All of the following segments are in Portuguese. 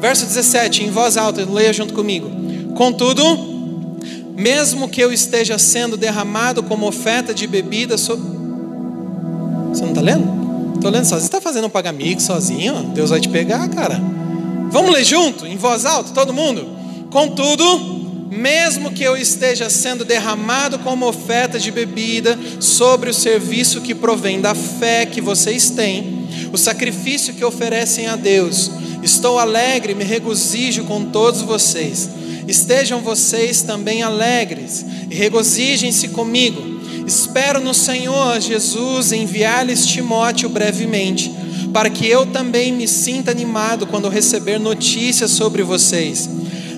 Verso 17, em voz alta, leia junto comigo. Contudo, mesmo que eu esteja sendo derramado como oferta de bebida sobre. Você não está lendo? Estou lendo sozinho. Você está fazendo um pagamento sozinho? Deus vai te pegar, cara. Vamos ler junto, em voz alta, todo mundo? Contudo, mesmo que eu esteja sendo derramado como oferta de bebida sobre o serviço que provém da fé que vocês têm, o sacrifício que oferecem a Deus, estou alegre, me regozijo com todos vocês. Estejam vocês também alegres e regozijem-se comigo. Espero no Senhor Jesus enviar-lhes Timóteo brevemente, para que eu também me sinta animado quando receber notícias sobre vocês.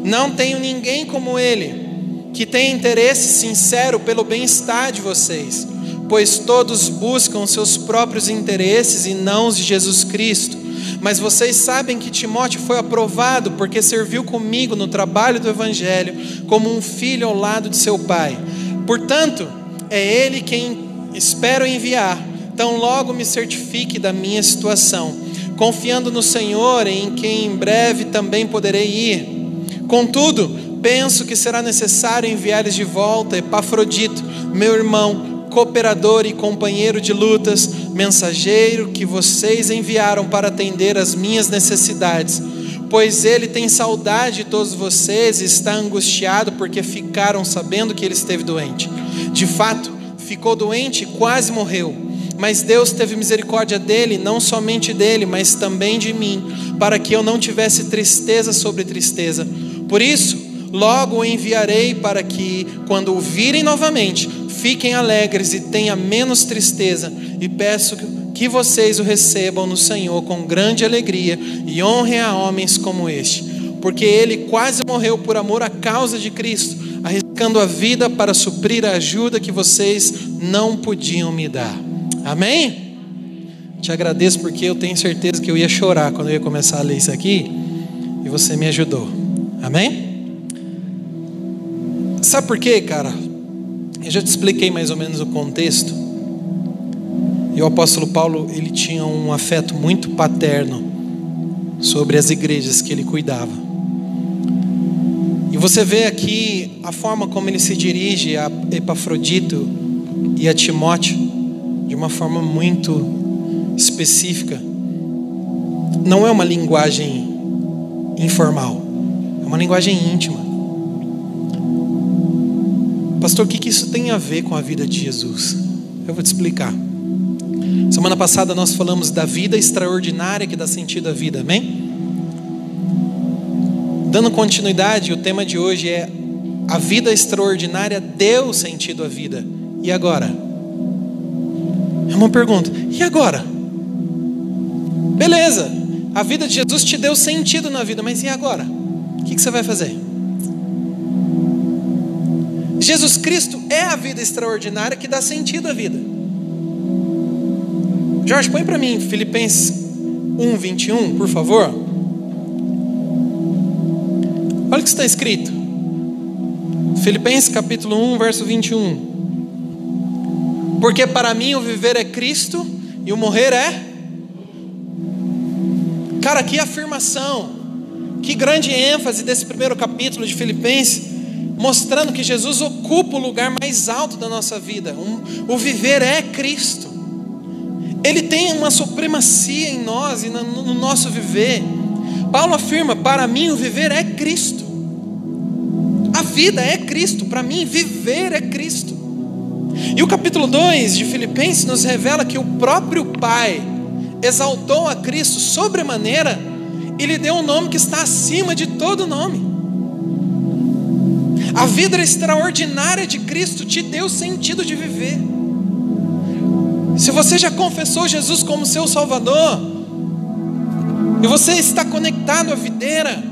Não tenho ninguém como ele, que tenha interesse sincero pelo bem-estar de vocês, pois todos buscam seus próprios interesses e não os de Jesus Cristo. Mas vocês sabem que Timóteo foi aprovado porque serviu comigo no trabalho do Evangelho, como um filho ao lado de seu pai. Portanto, é ele quem espero enviar, tão logo me certifique da minha situação, confiando no Senhor, em quem em breve também poderei ir. Contudo, penso que será necessário enviar-lhes de volta Epafrodito, meu irmão, cooperador e companheiro de lutas, mensageiro que vocês enviaram para atender as minhas necessidades. Pois ele tem saudade de todos vocês e está angustiado porque ficaram sabendo que ele esteve doente. De fato, ficou doente e quase morreu. Mas Deus teve misericórdia dele, não somente dele, mas também de mim, para que eu não tivesse tristeza sobre tristeza. Por isso, logo o enviarei para que, quando o virem novamente, fiquem alegres e tenham menos tristeza, e peço que vocês o recebam no Senhor com grande alegria e honrem a homens como este, porque ele quase morreu por amor à causa de Cristo, arriscando a vida para suprir a ajuda que vocês não podiam me dar. Amém? Te agradeço porque eu tenho certeza que eu ia chorar quando eu ia começar a ler isso aqui, e você me ajudou. Amém? Sabe por quê, cara? Eu já te expliquei mais ou menos o contexto. E o apóstolo Paulo, ele tinha um afeto muito paterno sobre as igrejas que ele cuidava. E você vê aqui a forma como ele se dirige a Epafrodito e a Timóteo de uma forma muito específica. Não é uma linguagem informal, é uma linguagem íntima. Pastor, o que isso tem a ver com a vida de Jesus? Eu vou te explicar. Semana passada nós falamos da vida extraordinária que dá sentido à vida, amém? Dando continuidade, o tema de hoje é a vida extraordinária deu sentido à vida. E agora? É uma pergunta. E agora? Beleza, a vida de Jesus te deu sentido na vida, mas e agora? O que você vai fazer? Jesus Cristo é a vida extraordinária que dá sentido à vida. Jorge, põe para mim Filipenses 1, 21, por favor. Olha o que está escrito. Filipenses capítulo 1, verso 21. Porque para mim o viver é Cristo e o morrer é. Cara, que afirmação, que grande ênfase desse primeiro capítulo de Filipenses mostrando que Jesus ocupa o lugar mais alto da nossa vida. Um, o viver é Cristo. Ele tem uma supremacia em nós e no, no nosso viver. Paulo afirma: para mim o viver é Cristo. A vida é Cristo, para mim viver é Cristo. E o capítulo 2 de Filipenses nos revela que o próprio Pai exaltou a Cristo sobremaneira e lhe deu um nome que está acima de todo nome. A vida extraordinária de Cristo te deu sentido de viver. Se você já confessou Jesus como seu Salvador, e você está conectado à videira,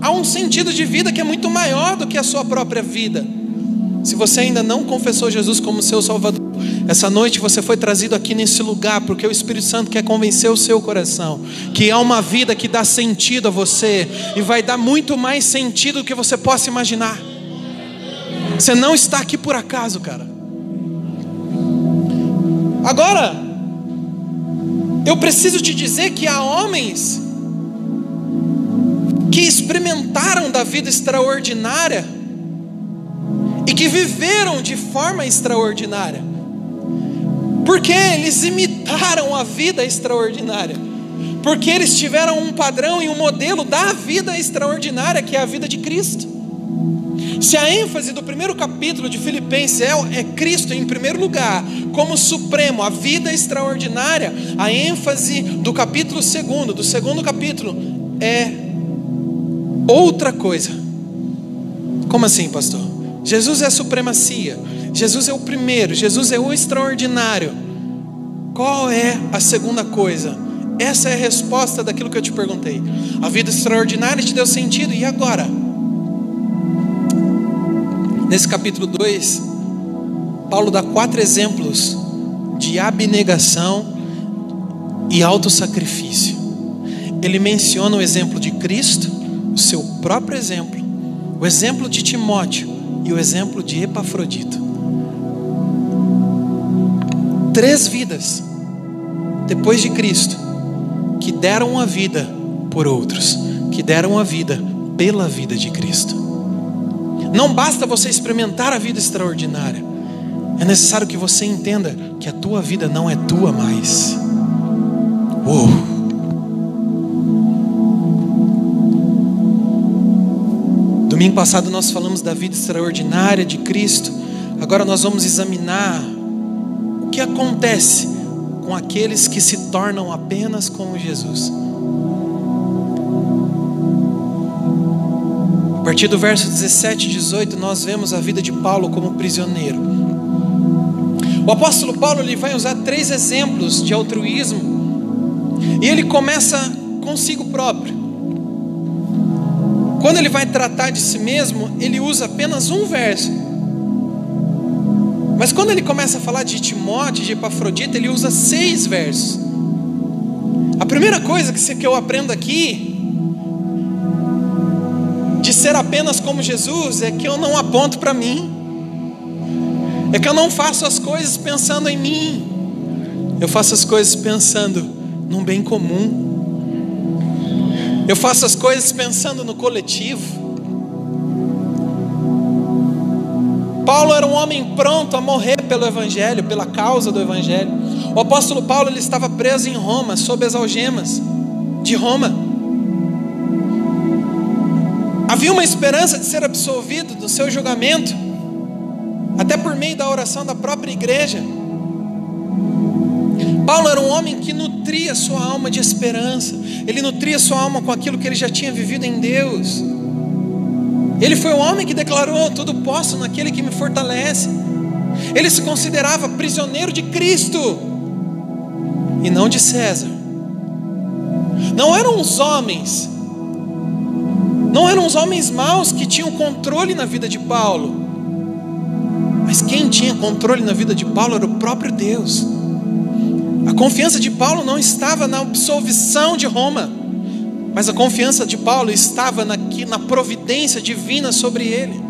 há um sentido de vida que é muito maior do que a sua própria vida. Se você ainda não confessou Jesus como seu Salvador, essa noite você foi trazido aqui nesse lugar porque o Espírito Santo quer convencer o seu coração que há uma vida que dá sentido a você e vai dar muito mais sentido do que você possa imaginar. Você não está aqui por acaso, cara. Agora, eu preciso te dizer que há homens experimentaram da vida extraordinária e que viveram de forma extraordinária. Porque eles imitaram a vida extraordinária. Porque eles tiveram um padrão e um modelo da vida extraordinária, que é a vida de Cristo. Se a ênfase do primeiro capítulo de Filipenses é, é, Cristo em primeiro lugar, como supremo, a vida extraordinária, a ênfase do capítulo segundo, do segundo capítulo, é outra coisa. Como assim, pastor? Jesus é a supremacia, Jesus é o primeiro, Jesus é o extraordinário. Qual é a segunda coisa? Essa é a resposta daquilo que eu te perguntei. A vida extraordinária te deu sentido, e agora? Nesse capítulo 2, Paulo dá quatro exemplos de abnegação e autossacrifício. Ele menciona o exemplo de Cristo, o seu próprio exemplo, o exemplo de Timóteo e o exemplo de Epafrodito. Três vidas depois de Cristo que deram a vida por outros, que deram a vida pela vida de Cristo. Não basta você experimentar a vida extraordinária, é necessário que você entenda que a tua vida não é tua mais. Uou! Domingo passado nós falamos da vida extraordinária de Cristo. Agora nós vamos examinar o que acontece com aqueles que se tornam apenas como Jesus. A partir do verso 17 e 18, nós vemos a vida de Paulo como prisioneiro. O apóstolo Paulo ele vai usar três exemplos de altruísmo, e ele começa consigo próprio. Quando ele vai tratar de si mesmo, ele usa apenas um verso. Mas quando ele começa a falar de Timóteo, de Epafrodita, ele usa seis versos. A primeira coisa que eu aprendo aqui ser apenas como Jesus é que eu não aponto para mim, é que eu não faço as coisas pensando em mim, eu faço as coisas pensando num bem comum, eu faço as coisas pensando no coletivo. Paulo era um homem pronto a morrer pelo Evangelho, pela causa do Evangelho. O apóstolo Paulo ele estava preso em Roma, sob as algemas de Roma. Havia uma esperança de ser absolvido do seu julgamento, até por meio da oração da própria igreja. Paulo era um homem que nutria sua alma de esperança, ele nutria sua alma com aquilo que ele já tinha vivido em Deus. Ele foi o homem que declarou: Tudo posso naquele que me fortalece. Ele se considerava prisioneiro de Cristo e não de César. Não eram os homens não eram os homens maus que tinham controle na vida de Paulo. Mas quem tinha controle na vida de Paulo era o próprio Deus. A confiança de Paulo não estava na absolvição de Roma, mas a confiança de Paulo estava na, na providência divina sobre ele.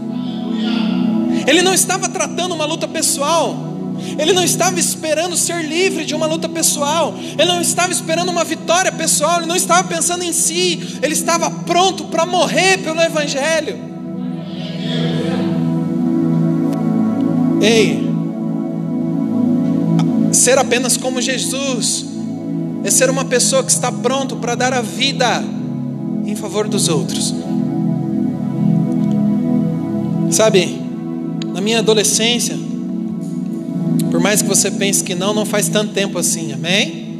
Ele não estava tratando uma luta pessoal, ele não estava esperando ser livre de uma luta pessoal, ele não estava esperando uma vitória pessoal, ele não estava pensando em si, ele estava pronto para morrer pelo Evangelho. Ei, ser apenas como Jesus é ser uma pessoa que está pronto para dar a vida em favor dos outros. Sabe, na minha adolescência, mais que você pense que não, não faz tanto tempo assim, amém?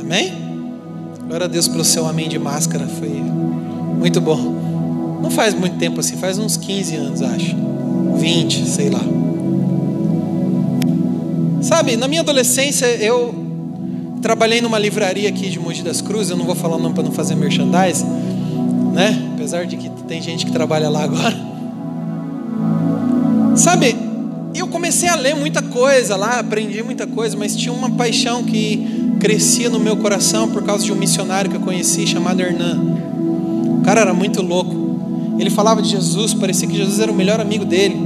Amém? Glória a Deus pelo seu amém de máscara, foi muito bom. Não faz muito tempo assim, faz uns 15 anos, acho. 20, sei lá. Sabe, na minha adolescência eu trabalhei numa livraria aqui de Mogi das Cruzes, eu não vou falar o nome para não fazer merchandise, né? Apesar de que tem gente que trabalha lá agora. Sabe, eu comecei a ler muita coisa lá, aprendi muita coisa, mas tinha uma paixão que crescia no meu coração por causa de um missionário que eu conheci chamado Hernan. O cara era muito louco. Ele falava de Jesus, parecia que Jesus era o melhor amigo dele.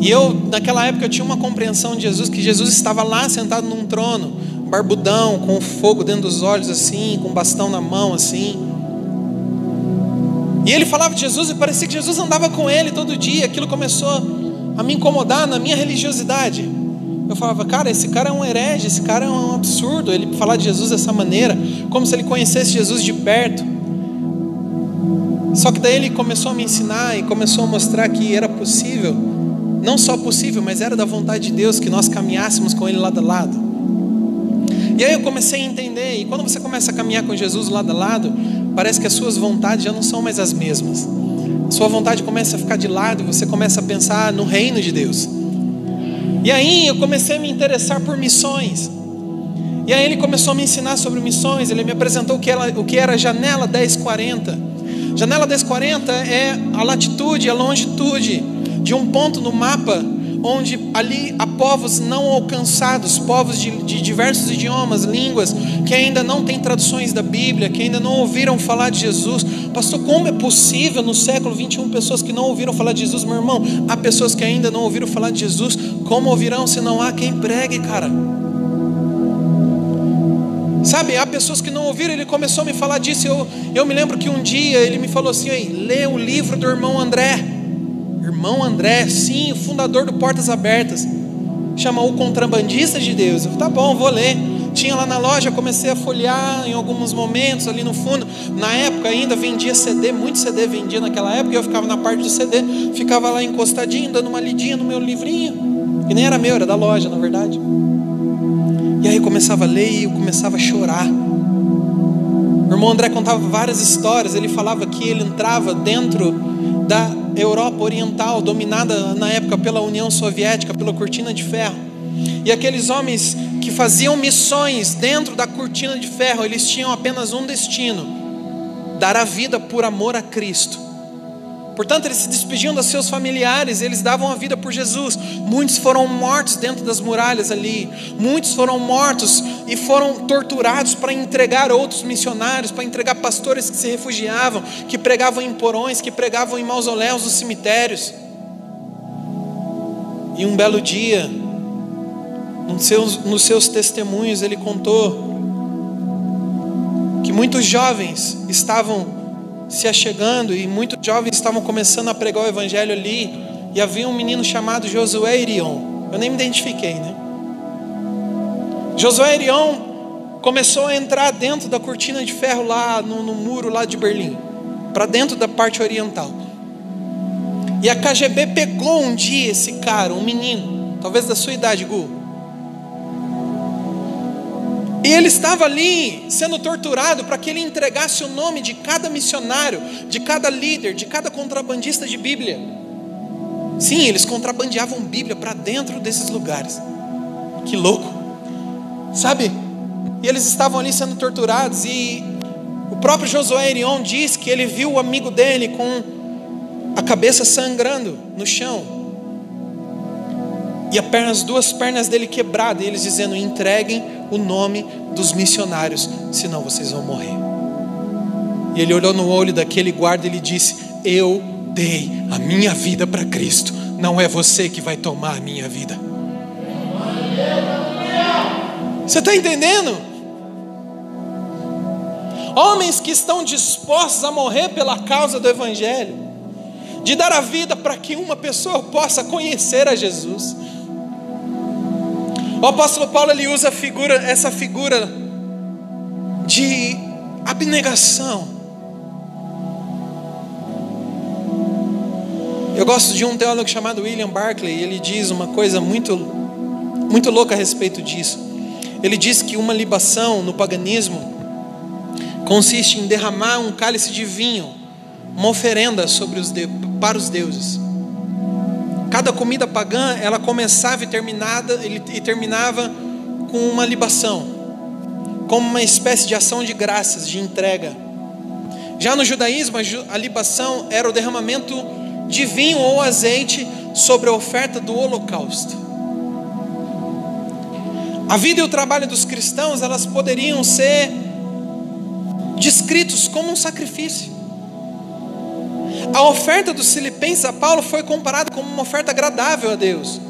E eu, naquela época, eu tinha uma compreensão de Jesus, que Jesus estava lá sentado num trono, barbudão, com fogo dentro dos olhos assim, com bastão na mão assim. E ele falava de Jesus e parecia que Jesus andava com ele todo dia. Aquilo começou a me incomodar na minha religiosidade. Eu falava, cara, esse cara é um herege, esse cara é um absurdo. Ele falar de Jesus dessa maneira, como se ele conhecesse Jesus de perto. Só que daí ele começou a me ensinar e começou a mostrar que era possível, não só possível, mas era da vontade de Deus que nós caminhássemos com Ele lado a lado. E aí eu comecei a entender, e quando você começa a caminhar com Jesus lado a lado, parece que as suas vontades já não são mais as mesmas. Sua vontade começa a ficar de lado, você começa a pensar no reino de Deus. E aí eu comecei a me interessar por missões. E aí ele começou a me ensinar sobre missões, ele me apresentou o que era, o que era janela 1040. Janela 1040 é a latitude, a longitude de um ponto no mapa onde ali há povos não alcançados, povos de, de, diversos idiomas, línguas, que ainda não têm traduções da Bíblia, que ainda não ouviram falar de Jesus. Pastor, como é possível no século 21 pessoas que não ouviram falar de Jesus, meu irmão? Há pessoas que ainda não ouviram falar de Jesus, como ouvirão se não há quem pregue, cara? Sabe, há pessoas que não ouviram, ele começou a me falar disso. Eu, eu me lembro que um dia ele me falou assim: lê o livro do irmão André. Irmão André, sim, o fundador do Portas Abertas. Chama o Contrabandista de Deus. Eu falei, tá bom, vou ler. Tinha lá na loja, comecei a folhear em alguns momentos ali no fundo. Na época ainda vendia CD, muito CD vendia naquela época, e eu ficava na parte do CD, ficava lá encostadinho, dando uma lidinha no meu livrinho. Que nem era meu, era da loja, na verdade. E aí eu começava a ler e eu começava a chorar. O irmão André contava várias histórias. Ele falava que ele entrava dentro da Europa Oriental, dominada na época pela União Soviética, pela cortina de ferro. E aqueles homens que faziam missões dentro da cortina de ferro, eles tinham apenas um destino: dar a vida por amor a Cristo. Portanto, eles se despediam dos seus familiares, eles davam a vida por Jesus. Muitos foram mortos dentro das muralhas ali, muitos foram mortos e foram torturados para entregar outros missionários, para entregar pastores que se refugiavam, que pregavam em porões, que pregavam em mausoléus nos cemitérios. E um belo dia, nos seus, nos seus testemunhos, ele contou que muitos jovens estavam se achegando e muitos jovens estavam começando a pregar o evangelho ali. E havia um menino chamado Josué Irion. Eu nem me identifiquei, né? Josué Irion começou a entrar dentro da cortina de ferro lá no, no muro lá de Berlim, para dentro da parte oriental. E a KGB pegou um dia esse cara, um menino, talvez da sua idade, Gu, e ele estava ali sendo torturado para que ele entregasse o nome de cada missionário, de cada líder, de cada contrabandista de Bíblia. Sim, eles contrabandeavam Bíblia para dentro desses lugares. Que louco, sabe? E eles estavam ali sendo torturados. E o próprio Josué Erion diz que ele viu o amigo dele com a cabeça sangrando no chão e as duas pernas dele quebradas, e eles dizendo: entreguem o nome dos missionários, senão vocês vão morrer. E ele olhou no olho daquele guarda e ele disse: Eu dei a minha vida para Cristo, não é você que vai tomar a minha vida. Você está entendendo? Homens que estão dispostos a morrer pela causa do Evangelho, de dar a vida para que uma pessoa possa conhecer a Jesus. O apóstolo Paulo ele usa figura, essa figura de abnegação. Eu gosto de um teólogo chamado William Barclay, ele diz uma coisa muito muito louca a respeito disso. Ele diz que uma libação no paganismo consiste em derramar um cálice de vinho, uma oferenda sobre os de, para os deuses. Cada comida pagã, ela começava e, terminada, e terminava com uma libação, como uma espécie de ação de graças, de entrega. Já no judaísmo, a libação era o derramamento de vinho ou azeite sobre a oferta do holocausto. A vida e o trabalho dos cristãos, elas poderiam ser descritos como um sacrifício. A oferta dos filipenses a Paulo foi comparada como uma oferta agradável a Deus.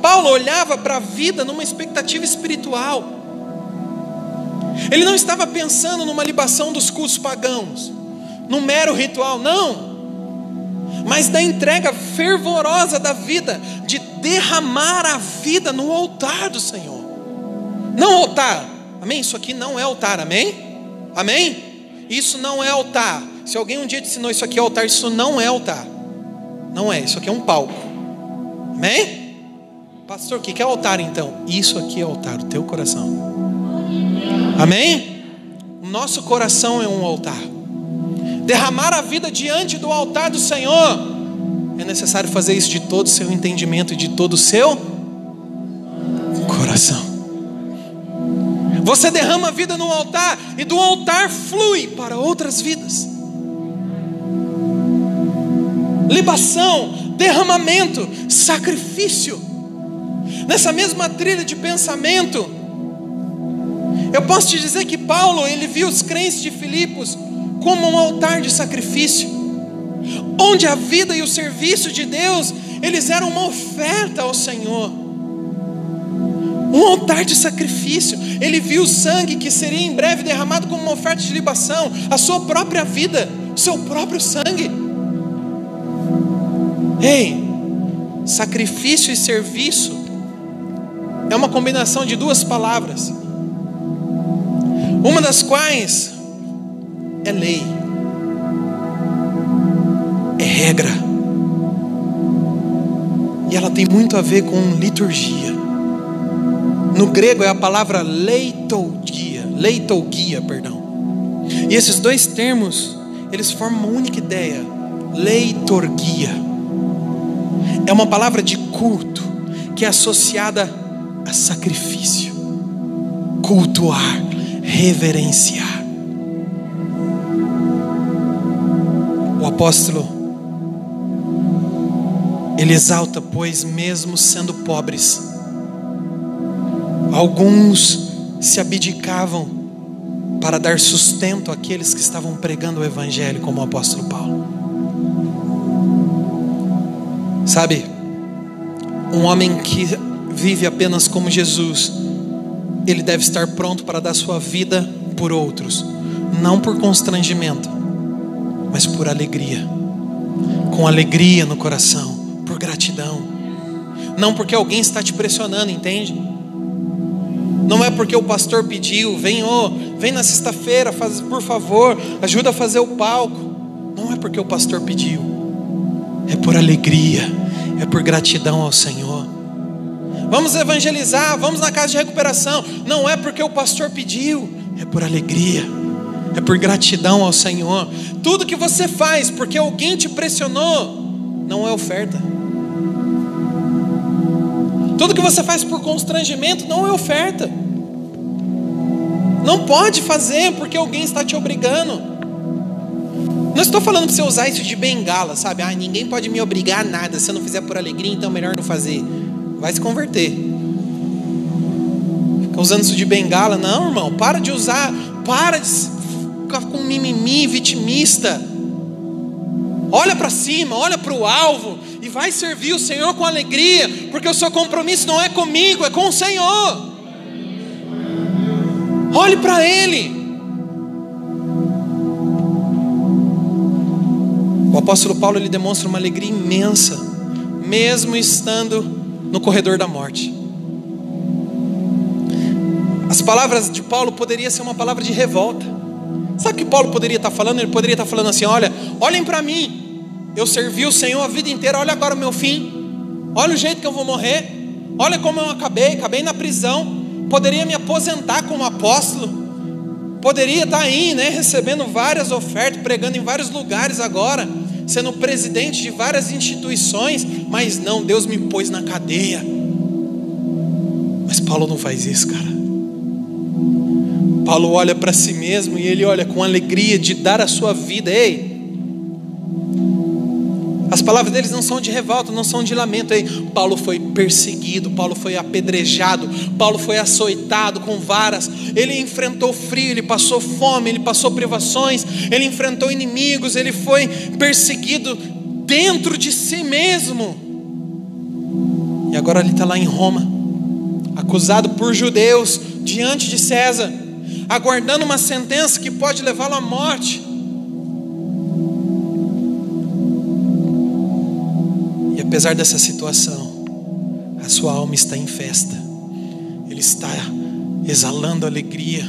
Paulo olhava para a vida numa expectativa espiritual. Ele não estava pensando numa libação dos cultos pagãos, num mero ritual, não. Mas da entrega fervorosa da vida, de derramar a vida no altar do Senhor. Não altar, amém? Isso aqui não é altar, amém? Amém? Isso não é altar. Se alguém um dia te ensinou isso aqui é altar, isso não é altar. Não é, isso aqui é um palco. Amém? Pastor, o que é altar então? Isso aqui é altar, o teu coração. Amém? O nosso coração é um altar. Derramar a vida diante do altar do Senhor. É necessário fazer isso de todo o seu entendimento e de todo o seu coração. Você derrama a vida no altar e do altar flui para outras vidas. Libação, derramamento, sacrifício. Nessa mesma trilha de pensamento, eu posso te dizer que Paulo, ele viu os crentes de Filipos como um altar de sacrifício, onde a vida e o serviço de Deus, eles eram uma oferta ao Senhor um altar de sacrifício. Ele viu o sangue que seria em breve derramado como uma oferta de libação, a sua própria vida, seu próprio sangue. Ei, sacrifício e serviço é uma combinação de duas palavras, uma das quais é lei, é regra, e ela tem muito a ver com liturgia. No grego é a palavra leitougia, leitougia, perdão. E esses dois termos, eles formam uma única ideia, leitorgia. É uma palavra de culto que é associada a sacrifício, cultuar, reverenciar. O apóstolo ele exalta, pois mesmo sendo pobres, Alguns se abdicavam para dar sustento àqueles que estavam pregando o Evangelho, como o apóstolo Paulo. Sabe, um homem que vive apenas como Jesus, ele deve estar pronto para dar sua vida por outros, não por constrangimento, mas por alegria, com alegria no coração, por gratidão, não porque alguém está te pressionando, entende? Não é porque o pastor pediu, vem, oh, vem na sexta-feira, faz, por favor, ajuda a fazer o palco. Não é porque o pastor pediu. É por alegria, é por gratidão ao Senhor. Vamos evangelizar, vamos na casa de recuperação. Não é porque o pastor pediu, é por alegria, é por gratidão ao Senhor. Tudo que você faz porque alguém te pressionou, não é oferta. Tudo que você faz por constrangimento não é oferta. Não pode fazer porque alguém está te obrigando. Não estou falando para você usar isso de bengala, sabe? Ah, ninguém pode me obrigar a nada. Se eu não fizer por alegria, então é melhor não fazer. Vai se converter. Fica usando isso de bengala. Não, irmão, para de usar. Para de ficar com mimimi vitimista. Olha para cima, olha para o alvo e vai servir o Senhor com alegria, porque o seu compromisso não é comigo, é com o Senhor. Olhe para Ele. O apóstolo Paulo ele demonstra uma alegria imensa, mesmo estando no corredor da morte. As palavras de Paulo poderiam ser uma palavra de revolta. Sabe o que Paulo poderia estar falando? Ele poderia estar falando assim: olha, olhem para mim, eu servi o Senhor a vida inteira, olha agora o meu fim. Olha o jeito que eu vou morrer. Olha como eu acabei, acabei na prisão. Poderia me aposentar como apóstolo. Poderia estar aí, né, recebendo várias ofertas, pregando em vários lugares agora, sendo presidente de várias instituições, mas não, Deus me pôs na cadeia. Mas Paulo não faz isso, cara. Paulo olha para si mesmo e ele olha com alegria de dar a sua vida. Ei, as palavras deles não são de revolta, não são de lamento. Aí, Paulo foi perseguido, Paulo foi apedrejado, Paulo foi açoitado com varas. Ele enfrentou frio, ele passou fome, ele passou privações, ele enfrentou inimigos, ele foi perseguido dentro de si mesmo. E agora ele está lá em Roma, acusado por judeus diante de César, aguardando uma sentença que pode levá-lo à morte. Apesar dessa situação, a sua alma está em festa, ele está exalando alegria.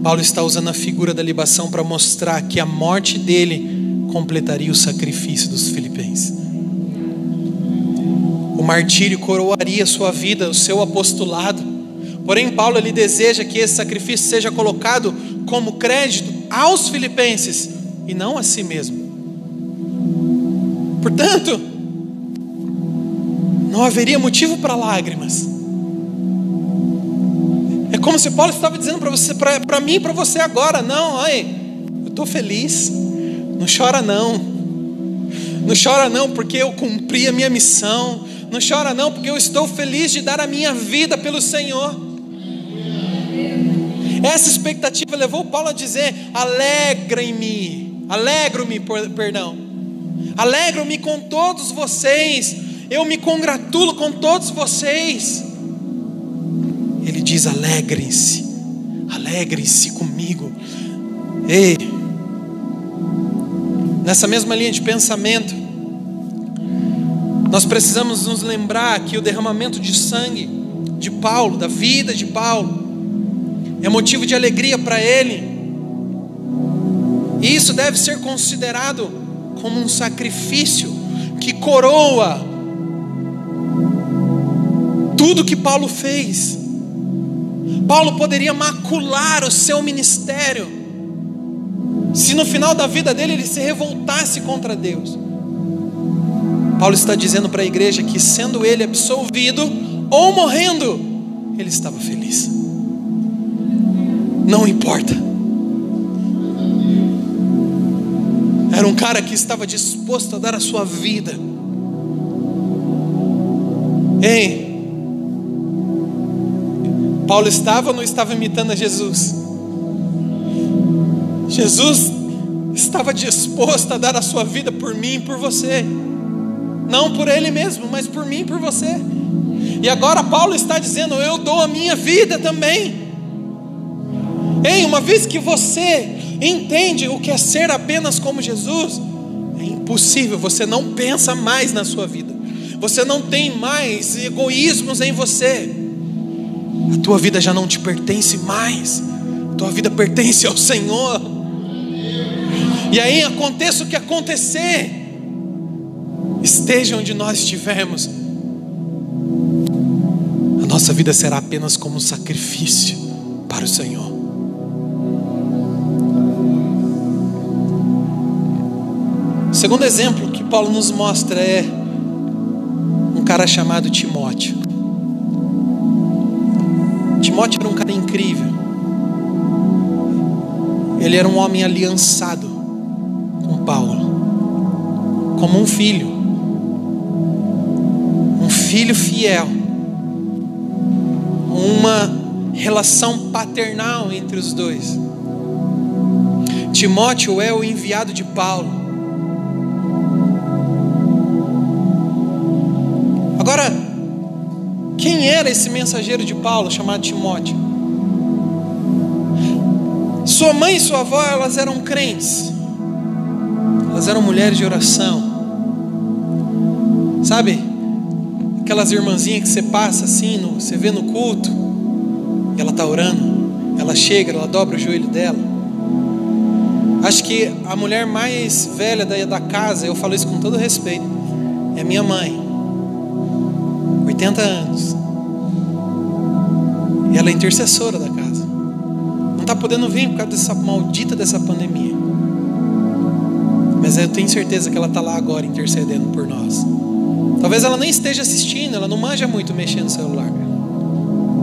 Paulo está usando a figura da libação para mostrar que a morte dele completaria o sacrifício dos filipenses. O martírio coroaria sua vida, o seu apostolado. Porém, Paulo ele deseja que esse sacrifício seja colocado como crédito aos filipenses e não a si mesmo. Portanto, não haveria motivo para lágrimas. É como se Paulo estava dizendo para você, para mim, para você agora, não, ai, eu estou feliz. Não chora não. Não chora não porque eu cumpri a minha missão. Não chora não porque eu estou feliz de dar a minha vida pelo Senhor. Essa expectativa levou Paulo a dizer: alegrem-me, alegro-me, perdão, alegro-me com todos vocês, eu me congratulo com todos vocês. Ele diz: alegrem-se, alegrem-se comigo. Ei, nessa mesma linha de pensamento, nós precisamos nos lembrar que o derramamento de sangue de Paulo, da vida de Paulo, é motivo de alegria para ele, e isso deve ser considerado como um sacrifício que coroa tudo que Paulo fez. Paulo poderia macular o seu ministério, se no final da vida dele ele se revoltasse contra Deus. Paulo está dizendo para a igreja que, sendo ele absolvido ou morrendo, ele estava feliz. Não importa. Era um cara que estava disposto a dar a sua vida. Ei, Paulo estava ou não estava imitando a Jesus? Jesus estava disposto a dar a sua vida por mim e por você, não por ele mesmo, mas por mim e por você. E agora Paulo está dizendo: Eu dou a minha vida também. Ei, uma vez que você entende o que é ser apenas como Jesus, é impossível, você não pensa mais na sua vida, você não tem mais egoísmos em você a tua vida já não te pertence mais, a tua vida pertence ao Senhor. E aí aconteça o que acontecer, esteja onde nós estivermos, a nossa vida será apenas como um sacrifício para o Senhor. O segundo exemplo que Paulo nos mostra é um cara chamado Timóteo. Timóteo era um cara incrível. Ele era um homem aliançado com Paulo, como um filho, um filho fiel, uma relação paternal entre os dois. Timóteo é o enviado de Paulo. Quem era esse mensageiro de Paulo chamado Timóteo? Sua mãe e sua avó, elas eram crentes. Elas eram mulheres de oração. Sabe? Aquelas irmãzinhas que você passa assim, no, você vê no culto, e ela está orando. Ela chega, ela dobra o joelho dela. Acho que a mulher mais velha da, da casa, eu falo isso com todo respeito, é minha mãe. 80 anos. E ela é intercessora da casa. Não está podendo vir por causa dessa maldita dessa pandemia. Mas eu tenho certeza que ela está lá agora intercedendo por nós. Talvez ela nem esteja assistindo, ela não manja muito mexendo no celular.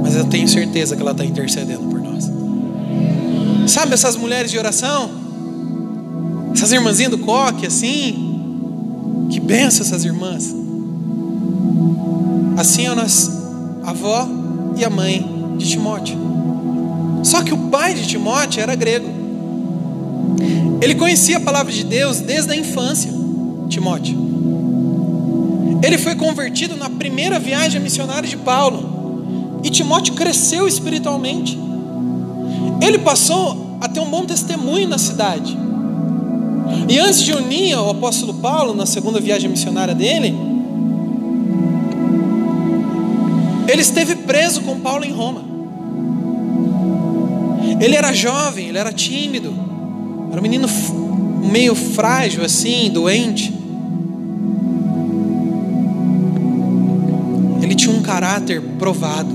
Mas eu tenho certeza que ela está intercedendo por nós. Sabe essas mulheres de oração? Essas irmãzinhas do coque, assim. Que benção essas irmãs. Assim é a avó e a mãe de Timóteo. Só que o pai de Timóteo era grego. Ele conhecia a palavra de Deus desde a infância, Timóteo. Ele foi convertido na primeira viagem missionária de Paulo. E Timóteo cresceu espiritualmente. Ele passou a ter um bom testemunho na cidade. E antes de unir o apóstolo Paulo na segunda viagem missionária dele, Ele esteve preso com Paulo em Roma. Ele era jovem, ele era tímido, era um menino meio frágil assim, doente. Ele tinha um caráter provado.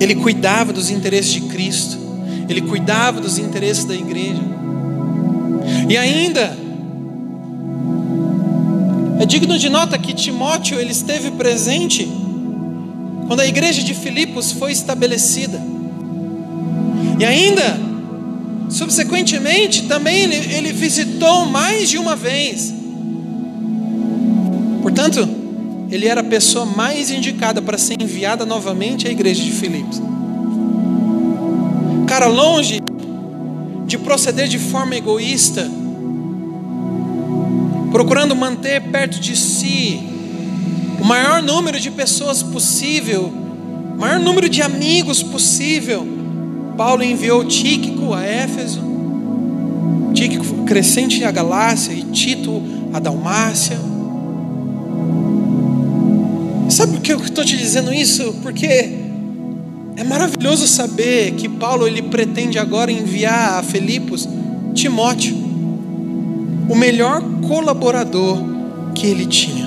Ele cuidava dos interesses de Cristo. Ele cuidava dos interesses da igreja. E ainda é digno de nota que Timóteo ele esteve presente quando a igreja de Filipos foi estabelecida. E ainda, subsequentemente, também ele, ele visitou mais de uma vez. Portanto, ele era a pessoa mais indicada para ser enviada novamente à igreja de Filipos. Cara, longe de proceder de forma egoísta, procurando manter perto de si o maior número de pessoas possível, o maior número de amigos possível. Paulo enviou Tíquico a Éfeso, Tíquico crescente a Galácia e Tito a Dalmácia. Sabe por que eu estou te dizendo isso? Porque é maravilhoso saber que Paulo ele pretende agora enviar a Filipos Timóteo, o melhor colaborador que ele tinha.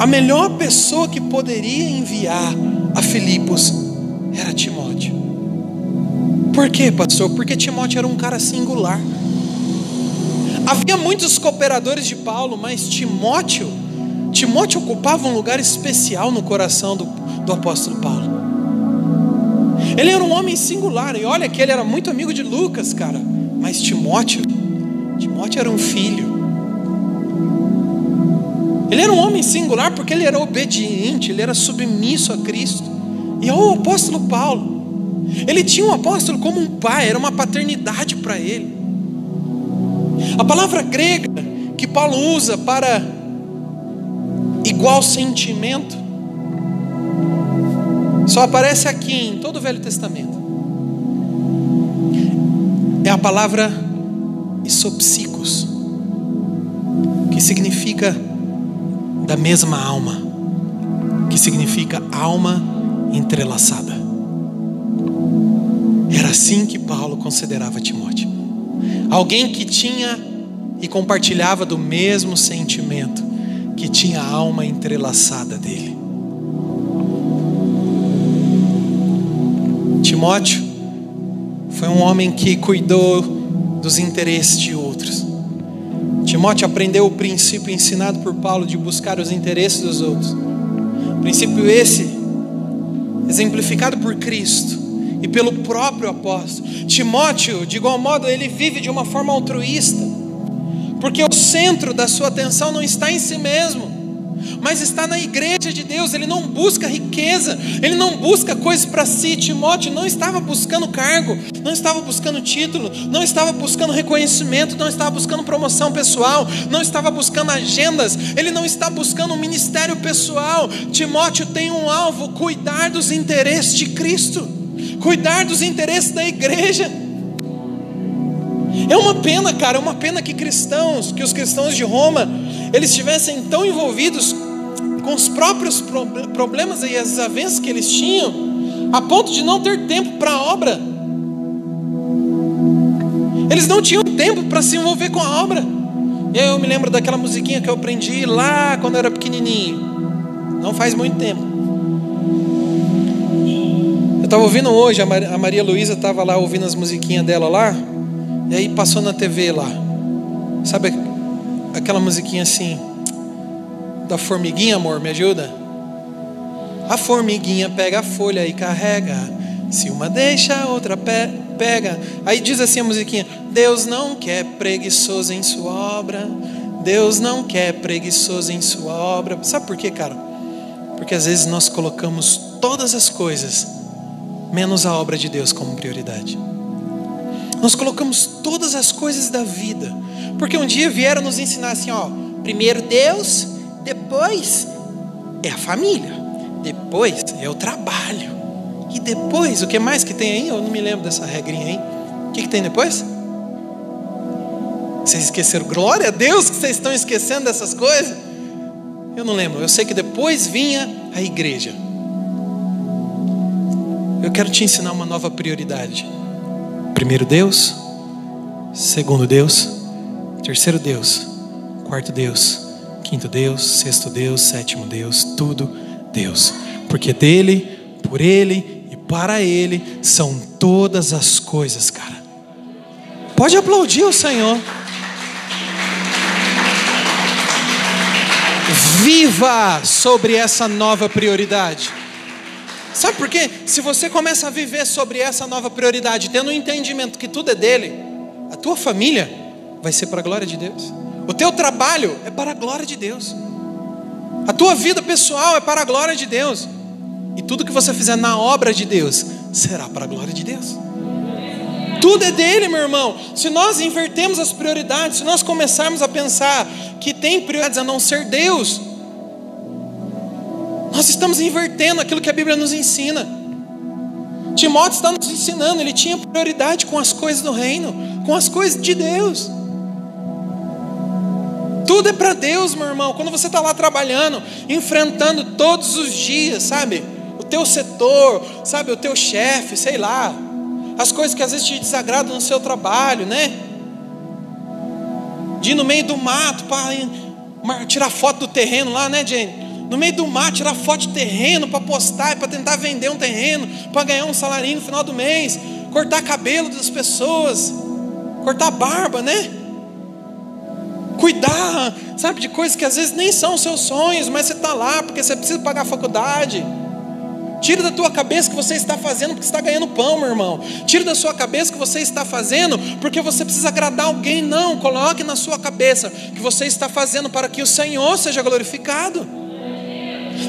A melhor pessoa que poderia enviar a Filipos era Timóteo. Por quê, pastor? Porque Timóteo era um cara singular. Havia muitos cooperadores de Paulo, mas Timóteo, Timóteo ocupava um lugar especial no coração do, do apóstolo Paulo. Ele era um homem singular, e olha que ele era muito amigo de Lucas, cara. Mas Timóteo, Timóteo era um filho. Ele era um homem singular porque ele era obediente, ele era submisso a Cristo. E ao apóstolo Paulo, ele tinha um apóstolo como um pai, era uma paternidade para ele. A palavra grega que Paulo usa para igual sentimento só aparece aqui em todo o Velho Testamento é a palavra isopsicos, que significa da mesma alma, que significa alma entrelaçada. Era assim que Paulo considerava Timóteo. Alguém que tinha e compartilhava do mesmo sentimento, que tinha a alma entrelaçada dele. Timóteo foi um homem que cuidou dos interesses de outros. Timóteo aprendeu o princípio ensinado por Paulo de buscar os interesses dos outros. Princípio esse, exemplificado por Cristo e pelo próprio apóstolo. Timóteo, de igual modo, ele vive de uma forma altruísta, porque o centro da sua atenção não está em si mesmo, mas está na igreja de Deus. Ele não busca riqueza, ele não busca coisas para si. Timóteo não estava buscando cargo, não estava buscando título, não estava buscando reconhecimento, não estava buscando promoção pessoal, não estava buscando agendas, ele não está buscando um ministério pessoal. Timóteo tem um alvo: cuidar dos interesses de Cristo, cuidar dos interesses da igreja. É uma pena, cara, é uma pena que cristãos, que os cristãos de Roma, eles estivessem tão envolvidos com os próprios problemas e as desavenças que eles tinham, a ponto de não ter tempo para a obra. Eles não tinham tempo para se envolver com a obra. Eu me lembro daquela musiquinha que eu aprendi lá quando eu era pequenininho. Não faz muito tempo. Eu estava ouvindo hoje, a Maria Luísa estava lá ouvindo as musiquinhas dela lá. E aí passou na TV lá. Sabe aquela musiquinha assim? Da formiguinha, amor, me ajuda? A formiguinha pega a folha e carrega. Se uma deixa, a outra pega. Aí diz assim a musiquinha: Deus não quer preguiçoso em sua obra. Deus não quer preguiçoso em sua obra. Sabe por quê, cara? Porque às vezes nós colocamos todas as coisas, menos a obra de Deus, como prioridade. Nós colocamos todas as coisas da vida, porque um dia vieram nos ensinar assim: ó, primeiro Deus, depois é a família, depois é o trabalho, e depois, o que mais que tem aí? Eu não me lembro dessa regrinha aí. O que, que tem depois? Vocês esqueceram? Glória a Deus que vocês estão esquecendo dessas coisas. Eu não lembro. Eu sei que depois vinha a igreja. Eu quero te ensinar uma nova prioridade. Primeiro Deus, segundo Deus, terceiro Deus, quarto Deus, quinto Deus, sexto Deus, sétimo Deus, tudo Deus. Porque dele, por ele e para ele são todas as coisas, cara. Pode aplaudir o Senhor. Viva sobre essa nova prioridade. Sabe por quê? Se você começa a viver sobre essa nova prioridade, tendo o um entendimento que tudo é dele, a tua família vai ser para a glória de Deus. O teu trabalho é para a glória de Deus. A tua vida pessoal é para a glória de Deus. E tudo que você fizer na obra de Deus será para a glória de Deus. Tudo é dele, meu irmão. Se nós invertemos as prioridades, se nós começarmos a pensar que tem prioridades a não ser Deus, nós estamos invertendo aquilo que a Bíblia nos ensina. Timóteo está nos ensinando, ele tinha prioridade com as coisas do reino, com as coisas de Deus. Tudo é para Deus, meu irmão. Quando você está lá trabalhando, enfrentando todos os dias, sabe? O teu setor, sabe? O teu chefe, sei lá. As coisas que às vezes te desagradam no seu trabalho, né? De ir no meio do mato para tirar foto do terreno lá, né, Jenny? no meio do mar, tirar foto de terreno para postar, para tentar vender um terreno, para ganhar um salário no final do mês, cortar cabelo das pessoas, cortar barba, né? Cuidar, sabe, de coisas que às vezes nem são seus sonhos, mas você está lá porque você precisa pagar a faculdade. Tira da tua cabeça que você está fazendo porque está ganhando pão, meu irmão. Tira da sua cabeça que você está fazendo porque você precisa agradar alguém. Não, coloque na sua cabeça que você está fazendo para que o Senhor seja glorificado.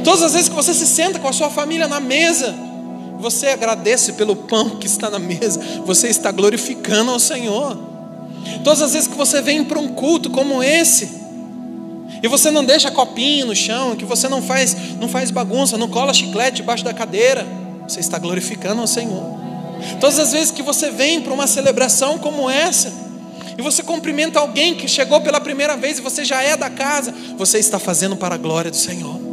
Todas as vezes que você se senta com a sua família na mesa, você agradece pelo pão que está na mesa, você está glorificando ao Senhor. Todas as vezes que você vem para um culto como esse, e você não deixa copinho no chão, que você não faz, não faz bagunça, não cola chiclete debaixo da cadeira, você está glorificando ao Senhor. Todas as vezes que você vem para uma celebração como essa, e você cumprimenta alguém que chegou pela primeira vez e você já é da casa, você está fazendo para a glória do Senhor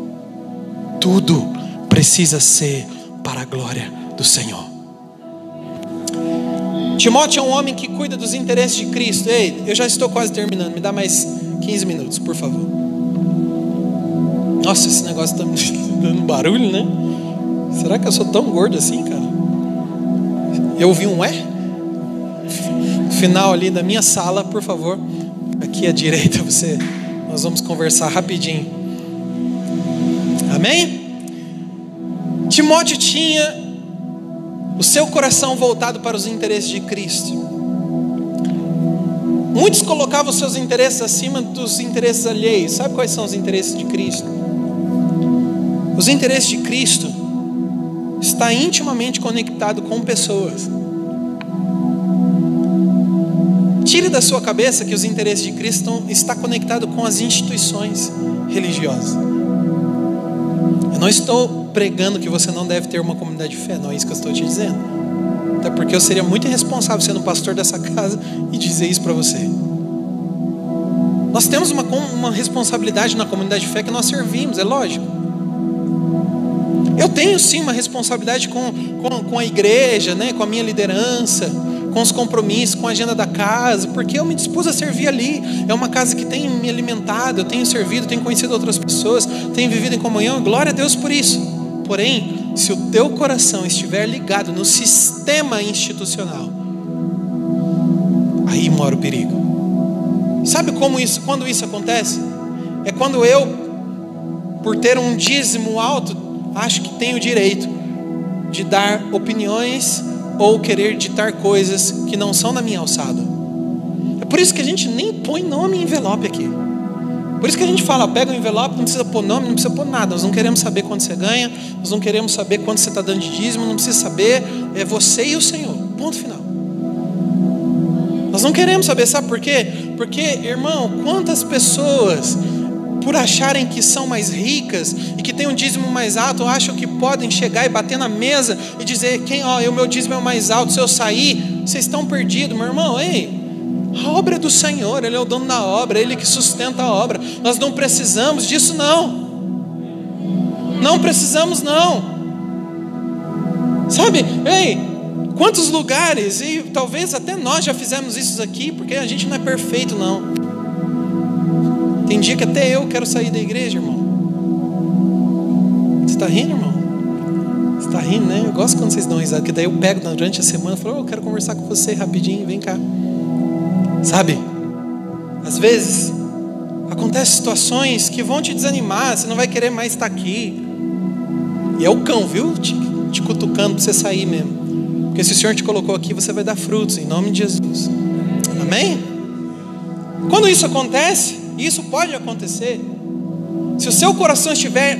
tudo precisa ser para a glória do Senhor. Timóteo é um homem que cuida dos interesses de Cristo. Ei, eu já estou quase terminando, me dá mais 15 minutos, por favor. Nossa, esse negócio está dando barulho, né? Será que eu sou tão gordo assim, cara? Eu ouvi um é? Final ali da minha sala, por favor. Aqui à direita, você. Nós vamos conversar rapidinho. Amém? Timóteo tinha o seu coração voltado para os interesses de Cristo. Muitos colocavam os seus interesses acima dos interesses alheios. Sabe quais são os interesses de Cristo? Os interesses de Cristo está intimamente conectado com pessoas. Tire da sua cabeça que os interesses de Cristo está conectado com as instituições religiosas. Eu não estou pregando que você não deve ter uma comunidade de fé, não é isso que eu estou te dizendo. Até porque eu seria muito irresponsável sendo pastor dessa casa e dizer isso para você. Nós temos uma, uma responsabilidade na comunidade de fé que nós servimos, é lógico. Eu tenho sim uma responsabilidade com, com, com a igreja, né, com a minha liderança com os compromissos, com a agenda da casa, porque eu me dispus a servir ali. É uma casa que tem me alimentado, eu tenho servido, tenho conhecido outras pessoas, tenho vivido em comunhão. Glória a Deus por isso. Porém, se o teu coração estiver ligado no sistema institucional, aí mora o perigo. Sabe como isso, quando isso acontece? É quando eu, por ter um dízimo alto, acho que tenho o direito de dar opiniões ou querer ditar coisas que não são da minha alçada. É por isso que a gente nem põe nome em envelope aqui. Por isso que a gente fala, pega o envelope, não precisa pôr nome, não precisa pôr nada. Nós não queremos saber quanto você ganha, nós não queremos saber quanto você está dando de dízimo, não precisa saber, é você e o Senhor. Ponto final. Nós não queremos saber, sabe por quê? Porque, irmão, quantas pessoas por acharem que são mais ricas e que têm um dízimo mais alto, acham que podem chegar e bater na mesa e dizer: quem, ó, o meu dízimo é o mais alto, se eu sair, vocês estão perdidos, meu irmão, ei. A obra é do Senhor, Ele é o dono da obra, Ele que sustenta a obra. Nós não precisamos disso, não. Não precisamos, não. Sabe, ei, quantos lugares, e talvez até nós já fizemos isso aqui, porque a gente não é perfeito, não. Tem dia que até eu quero sair da igreja, irmão. Você está rindo, irmão? Você está rindo, né? Eu gosto quando vocês dão risada, porque daí eu pego durante a semana e falo, oh, eu quero conversar com você rapidinho, vem cá. Sabe? Às vezes acontecem situações que vão te desanimar, você não vai querer mais estar aqui. E é o cão, viu? Te, te cutucando para você sair mesmo. Porque se o Senhor te colocou aqui, você vai dar frutos em nome de Jesus. Amém? Quando isso acontece, isso pode acontecer, se o seu coração estiver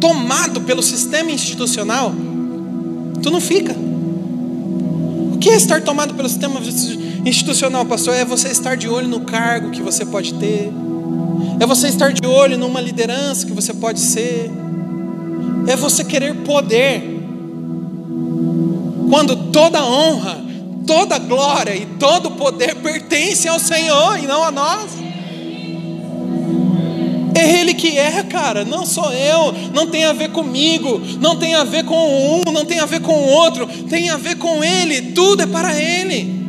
tomado pelo sistema institucional, tu não fica. O que é estar tomado pelo sistema institucional, pastor? É você estar de olho no cargo que você pode ter, é você estar de olho numa liderança que você pode ser, é você querer poder. Quando toda honra, toda glória e todo poder pertence ao Senhor e não a nós. É Ele que é, cara, não sou eu, não tem a ver comigo, não tem a ver com um, não tem a ver com o outro, tem a ver com Ele, tudo é para Ele.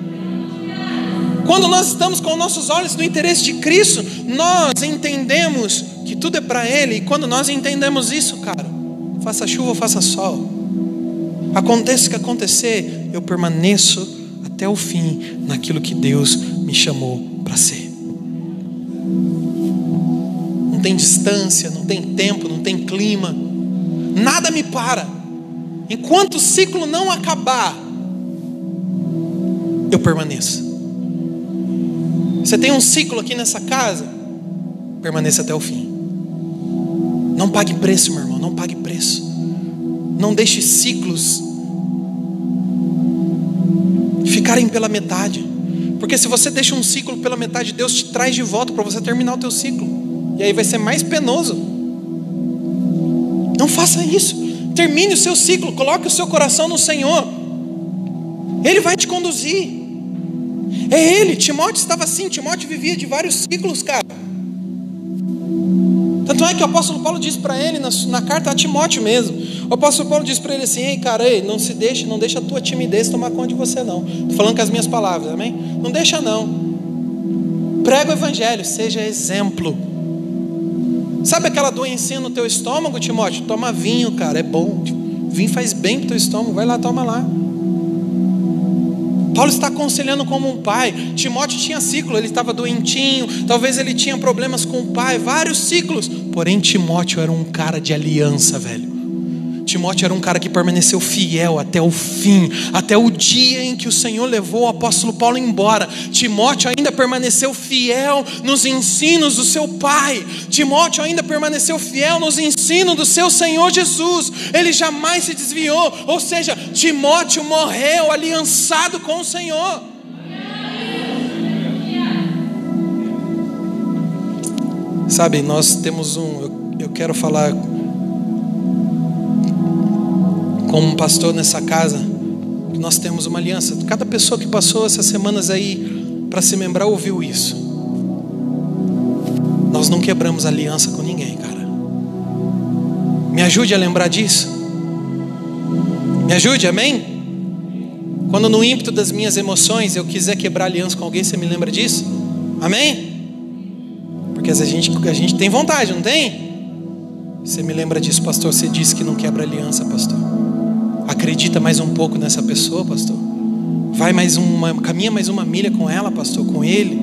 Quando nós estamos com nossos olhos no interesse de Cristo, nós entendemos que tudo é para Ele, e quando nós entendemos isso, cara, faça chuva ou faça sol, aconteça o que acontecer, eu permaneço até o fim naquilo que Deus me chamou para ser. Tem distância, não tem tempo, não tem clima, nada me para. Enquanto o ciclo não acabar, eu permaneço. Você tem um ciclo aqui nessa casa, permaneça até o fim. Não pague preço, meu irmão, não pague preço. Não deixe ciclos ficarem pela metade. Porque se você deixa um ciclo pela metade, Deus te traz de volta para você terminar o teu ciclo. E aí vai ser mais penoso. Não faça isso. Termine o seu ciclo, coloque o seu coração no Senhor. Ele vai te conduzir. É ele, Timóteo estava assim, Timóteo vivia de vários ciclos, cara. Tanto é que o apóstolo Paulo diz para ele na, na, carta a Timóteo mesmo. O apóstolo Paulo diz para ele assim: Ei, cara, ei, não se deixe, não deixa a tua timidez tomar conta de você, não. Estou falando com as minhas palavras, amém? Não deixa, não. Prega o evangelho, seja exemplo. Sabe aquela doencinha no teu estômago, Timóteo? Toma vinho, cara, é bom. Vinho faz bem pro teu estômago, vai lá, toma lá. Paulo está aconselhando como um pai. Timóteo tinha ciclo, ele estava doentinho, talvez ele tinha problemas com o pai, vários ciclos. Porém, Timóteo era um cara de aliança, velho. Timóteo era um cara que permaneceu fiel até o fim, até o dia em que o Senhor levou o apóstolo Paulo embora. Timóteo ainda permaneceu fiel nos ensinos do seu pai. Timóteo ainda permaneceu fiel nos ensinos do seu Senhor Jesus. Ele jamais se desviou, ou seja, Timóteo morreu aliançado com o Senhor. Sabe, nós temos um, eu, eu quero falar como um pastor nessa casa, nós temos uma aliança. Cada pessoa que passou essas semanas aí para se membrar ouviu isso. Nós não quebramos aliança com ninguém, cara. Me ajude a lembrar disso. Me ajude, amém? Quando no ímpeto das minhas emoções eu quiser quebrar aliança com alguém, você me lembra disso? Amém? Porque a gente, a gente tem vontade, não tem? Você me lembra disso, pastor? Você disse que não quebra aliança, pastor. Acredita mais um pouco nessa pessoa, pastor. Vai mais uma, caminha mais uma milha com ela, pastor, com ele.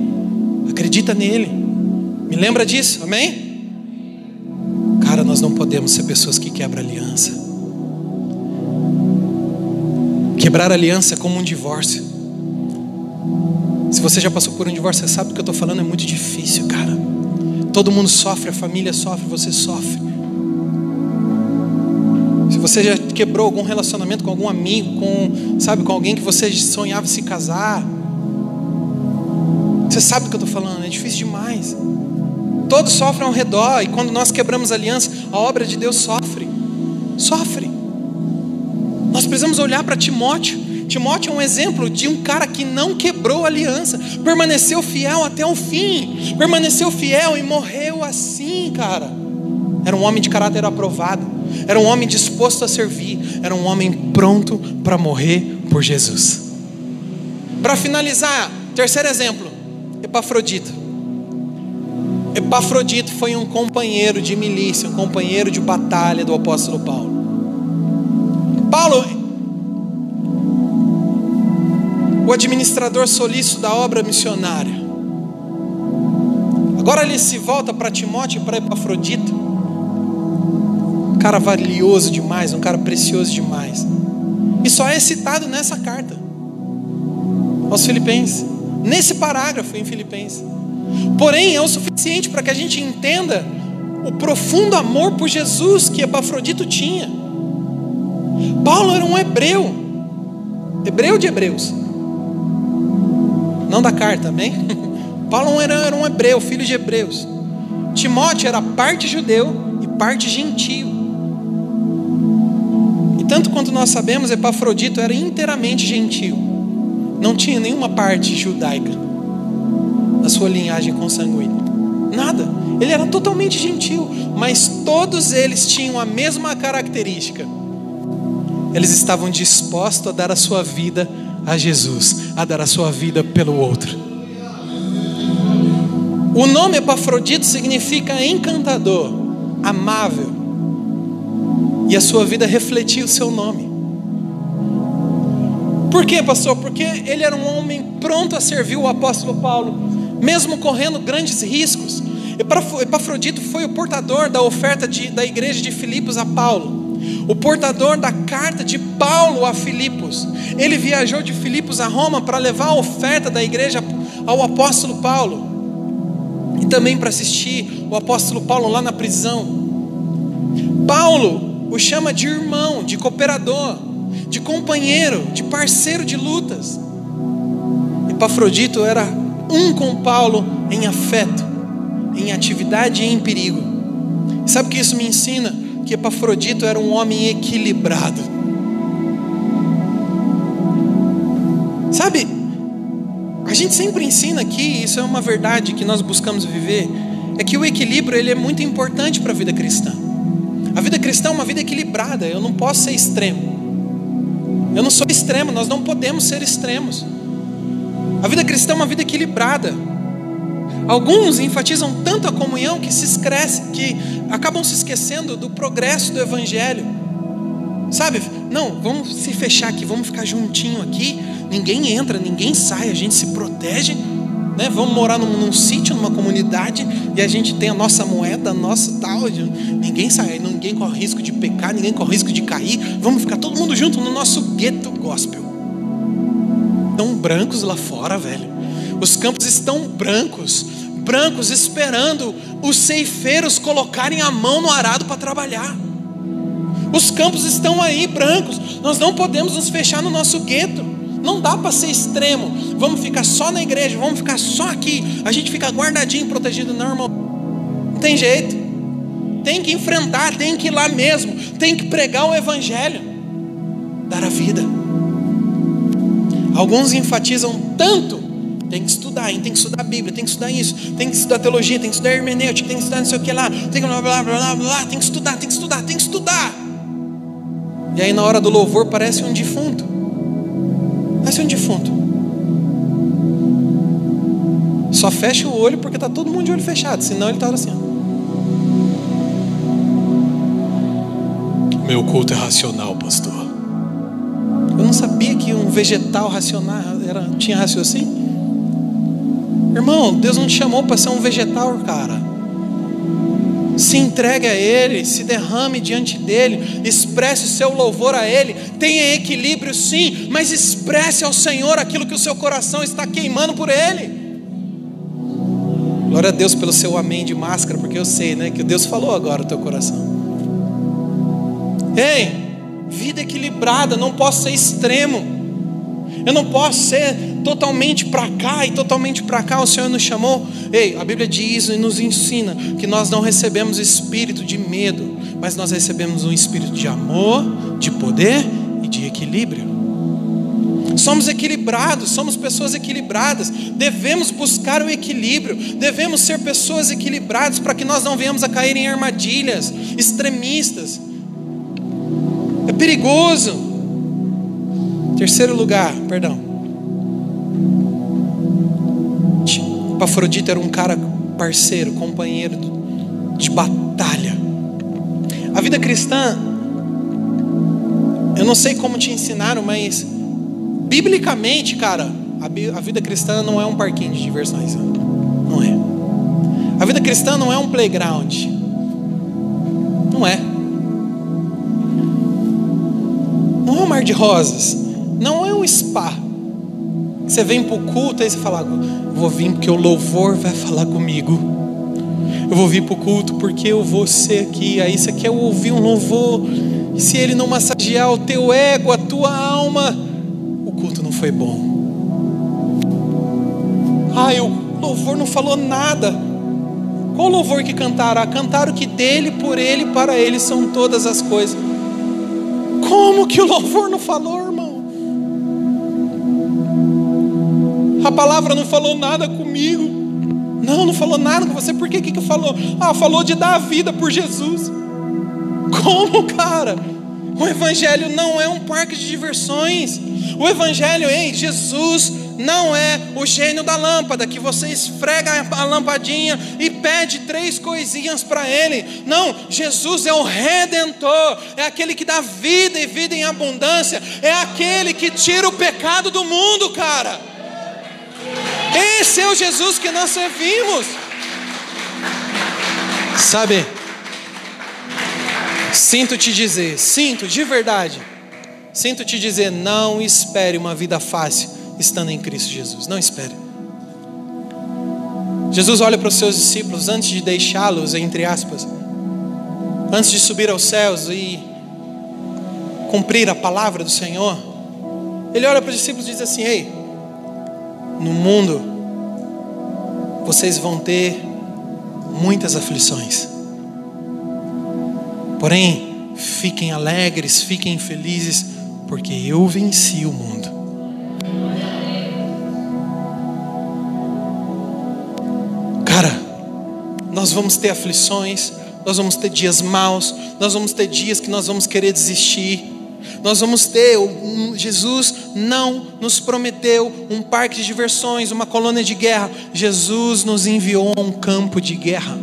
Acredita nele. Me lembra disso, amém? Cara, nós não podemos ser pessoas que quebram aliança. Quebrar aliança é como um divórcio. Se você já passou por um divórcio, você sabe o que eu estou falando, é muito difícil, cara. Todo mundo sofre, a família sofre, você sofre você já quebrou algum relacionamento com algum amigo, com, sabe, com alguém que você sonhava se casar. Você sabe do que eu estou falando, é difícil demais. Todos sofrem ao redor, e quando nós quebramos aliança, a obra de Deus sofre. Sofre. Nós precisamos olhar para Timóteo. Timóteo é um exemplo de um cara que não quebrou aliança, permaneceu fiel até o fim, permaneceu fiel e morreu assim, cara. Era um homem de caráter aprovado era um homem disposto a servir, era um homem pronto para morrer por Jesus. Para finalizar, terceiro exemplo, Epafrodito. Epafrodito foi um companheiro de milícia, um companheiro de batalha do apóstolo Paulo. Paulo, o administrador solícito da obra missionária. Agora ele se volta para Timóteo e para Epafrodito. Cara valioso demais, um cara precioso demais. E só é citado nessa carta aos Filipenses, nesse parágrafo em Filipenses. Porém, é o suficiente para que a gente entenda o profundo amor por Jesus que Epafrodito tinha. Paulo era um hebreu, hebreu de hebreus, não da carta, amém? Paulo era, era um hebreu, filho de hebreus. Timóteo era parte judeu e parte gentio. Tanto quanto nós sabemos, Epafrodito era inteiramente gentio. Não tinha nenhuma parte judaica na sua linhagem consanguínea. Nada. Ele era totalmente gentil, mas todos eles tinham a mesma característica. Eles estavam dispostos a dar a sua vida a Jesus, a dar a sua vida pelo outro. O nome Epafrodito significa encantador, amável. E a sua vida refletia o seu nome. Por quê, pastor? Porque ele era um homem pronto a servir o apóstolo Paulo, mesmo correndo grandes riscos. Epafrodito foi o portador da oferta de, da igreja de Filipos a Paulo, o portador da carta de Paulo a Filipos. Ele viajou de Filipos a Roma para levar a oferta da igreja ao apóstolo Paulo e também para assistir o apóstolo Paulo lá na prisão. Paulo o chama de irmão, de cooperador, de companheiro, de parceiro de lutas. Epafrodito era um com Paulo em afeto, em atividade e em perigo. Sabe o que isso me ensina? Que Epafrodito era um homem equilibrado. Sabe, a gente sempre ensina aqui, isso é uma verdade que nós buscamos viver, é que o equilíbrio ele é muito importante para a vida cristã. A vida cristã é uma vida equilibrada, eu não posso ser extremo. Eu não sou extremo, nós não podemos ser extremos. A vida cristã é uma vida equilibrada. Alguns enfatizam tanto a comunhão que se esquece, que acabam se esquecendo do progresso do evangelho. Sabe? Não, vamos se fechar aqui, vamos ficar juntinho aqui ninguém entra, ninguém sai, a gente se protege. Né? Vamos morar num, num sítio, numa comunidade, e a gente tem a nossa moeda, a nossa tal. Ninguém sai, ninguém corre risco de pecar, ninguém corre risco de cair. Vamos ficar todo mundo junto no nosso gueto gospel. Estão brancos lá fora, velho. Os campos estão brancos, brancos, esperando os ceifeiros colocarem a mão no arado para trabalhar. Os campos estão aí brancos. Nós não podemos nos fechar no nosso gueto. Não dá para ser extremo. Vamos ficar só na igreja, vamos ficar só aqui. A gente fica guardadinho, protegido. Não, irmão. Não tem jeito. Tem que enfrentar, tem que ir lá mesmo. Tem que pregar o evangelho. Dar a vida. Alguns enfatizam tanto. Tem que estudar, tem que estudar a Bíblia, tem que estudar isso, tem que estudar teologia, tem que estudar hermenêutica, tem que estudar não sei o que lá, tem que blá blá blá blá blá, tem que estudar, tem que estudar, tem que estudar. E aí na hora do louvor parece um defunto. Parece um defunto. Só fecha o olho porque está todo mundo de olho fechado, senão ele está assim. Meu culto é racional, pastor. Eu não sabia que um vegetal racional era, tinha raciocínio. Irmão, Deus não te chamou para ser um vegetal, cara se entregue a Ele, se derrame diante dEle, expresse o seu louvor a Ele, tenha equilíbrio sim, mas expresse ao Senhor aquilo que o seu coração está queimando por Ele. Glória a Deus pelo seu amém de máscara, porque eu sei, né, que Deus falou agora no teu coração. Ei, vida equilibrada, não posso ser extremo. Eu não posso ser totalmente para cá e totalmente para cá. O Senhor nos chamou. Ei, a Bíblia diz e nos ensina que nós não recebemos espírito de medo, mas nós recebemos um espírito de amor, de poder e de equilíbrio. Somos equilibrados, somos pessoas equilibradas. Devemos buscar o equilíbrio, devemos ser pessoas equilibradas para que nós não venhamos a cair em armadilhas extremistas. perigoso. Terceiro lugar, perdão. Epafrodito era um cara parceiro, companheiro de batalha. A vida cristã, eu não sei como te ensinaram, mas biblicamente, cara, a vida cristã não é um parquinho de diversões. Não é. A vida cristã não é um playground. Não é. Não é um mar de rosas. Não é um spa. Você vem para o culto e você fala: Vou vir porque o louvor vai falar comigo. Eu vou vir para o culto porque eu vou ser aqui. Aí você quer ouvir um louvor. E se ele não massagear o teu ego, a tua alma, o culto não foi bom. Ai, o louvor não falou nada. Qual louvor que cantaram? Ah, cantaram que dele, por ele, para ele são todas as coisas. Como que o louvor não falou, irmão? A palavra não falou nada comigo. Não, não falou nada com você. Por que que, que falou? Ah, falou de dar a vida por Jesus. Como, cara? O Evangelho não é um parque de diversões. O Evangelho, ei, Jesus não é o gênio da lâmpada que você esfrega a lampadinha e pede três coisinhas para ele. Não, Jesus é o redentor, é aquele que dá vida e vida em abundância, é aquele que tira o pecado do mundo, cara. Esse é o Jesus que nós servimos. Sabe? Sinto te dizer, sinto de verdade. Sinto te dizer, não espere uma vida fácil estando em Cristo Jesus. Não espere. Jesus olha para os seus discípulos antes de deixá-los, entre aspas, antes de subir aos céus e cumprir a palavra do Senhor. Ele olha para os discípulos e diz assim: Ei, no mundo vocês vão ter muitas aflições, porém, fiquem alegres, fiquem felizes, porque eu venci o mundo. nós vamos ter aflições, nós vamos ter dias maus, nós vamos ter dias que nós vamos querer desistir. Nós vamos ter, Jesus não nos prometeu um parque de diversões, uma colônia de guerra. Jesus nos enviou um campo de guerra.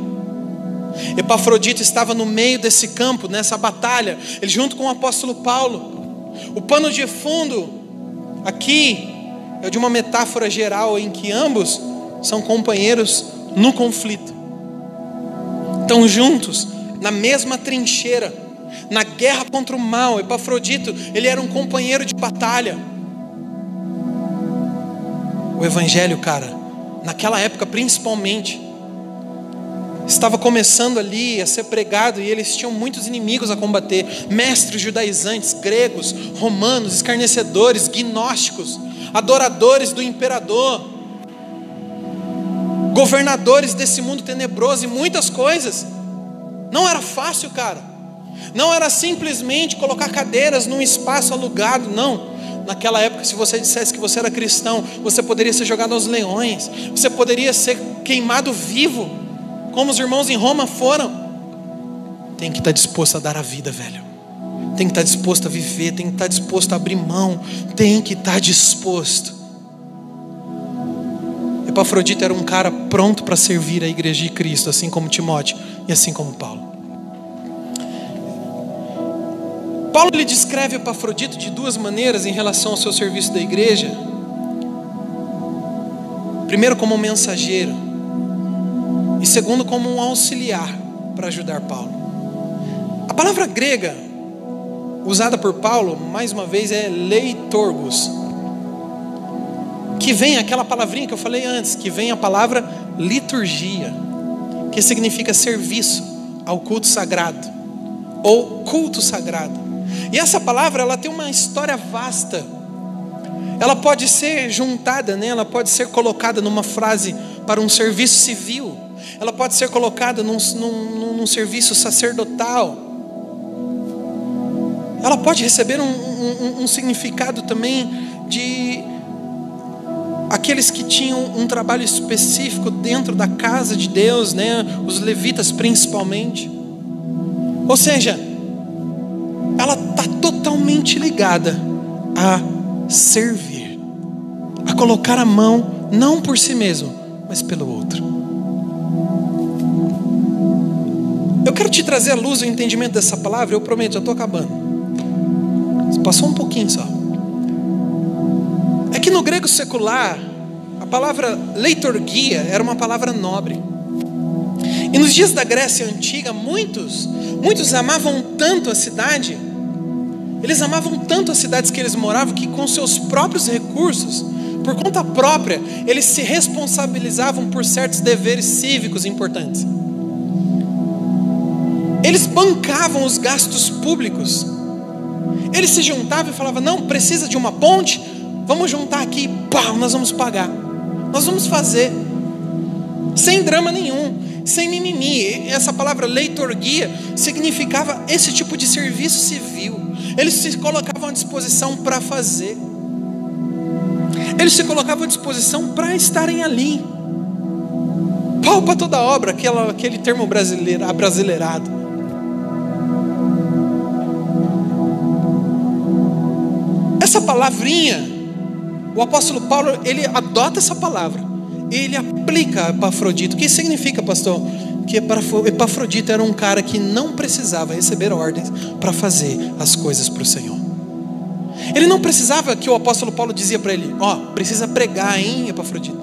Epafrodito estava no meio desse campo, nessa batalha, ele junto com o apóstolo Paulo. O pano de fundo aqui é de uma metáfora geral em que ambos são companheiros no conflito estão juntos na mesma trincheira, na guerra contra o mal. Epafrodito, ele era um companheiro de batalha. O evangelho, cara, naquela época principalmente, estava começando ali a ser pregado e eles tinham muitos inimigos a combater: mestres judaizantes, gregos, romanos, escarnecedores, gnósticos, adoradores do imperador governadores desse mundo tenebroso e muitas coisas. Não era fácil, cara. Não era simplesmente colocar cadeiras num espaço alugado, não. Naquela época, se você dissesse que você era cristão, você poderia ser jogado aos leões, você poderia ser queimado vivo, como os irmãos em Roma foram. Tem que estar disposto a dar a vida, velho. Tem que estar disposto a viver, tem que estar disposto a abrir mão, tem que estar disposto. Epafrodito era um cara pronto para servir a igreja de Cristo, assim como Timóteo e assim como Paulo. Paulo ele descreve Epafrodito de duas maneiras em relação ao seu serviço da igreja. Primeiro, como mensageiro, e segundo, como um auxiliar para ajudar Paulo. A palavra grega usada por Paulo, mais uma vez, é leitorgos, que vem aquela palavrinha que eu falei antes, que vem a palavra liturgia, que significa serviço ao culto sagrado ou culto sagrado. E essa palavra ela tem uma história vasta. Ela pode ser juntada, né? ela pode ser colocada numa frase para um serviço civil, ela pode ser colocada num, num, num serviço sacerdotal, ela pode receber um, um, um significado também de aqueles que tinham um trabalho específico dentro da casa de Deus, né? Os levitas principalmente. Ou seja, ela está totalmente ligada a servir, a colocar a mão não por si mesmo, mas pelo outro. Eu quero te trazer à luz o entendimento dessa palavra, eu prometo, já estou acabando. Passou um pouquinho só. É que no grego secular, a palavra leiturgia era uma palavra nobre. E nos dias da Grécia antiga, muitos, muitos amavam tanto a cidade, eles amavam tanto as cidades que eles moravam, que com seus próprios recursos, por conta própria, eles se responsabilizavam por certos deveres cívicos importantes. Eles bancavam os gastos públicos. Eles se juntavam e falavam: não, precisa de uma ponte, vamos juntar aqui, pá, nós vamos pagar. Nós vamos fazer. Sem drama nenhum, sem mimimi. Essa palavra leitorgia significava esse tipo de serviço civil. Eles se colocavam à disposição para fazer. Eles se colocavam à disposição para estarem ali. Pau para toda obra, aquela, aquele termo brasileiro, abrasileirado. Essa palavrinha, o apóstolo Paulo, ele adota essa palavra, ele aplica Epafrodito. O que significa, pastor? Que Epafrodito era um cara que não precisava receber ordens para fazer as coisas para o Senhor. Ele não precisava que o apóstolo Paulo dizia para ele: Ó, oh, precisa pregar, hein, Epafrodito?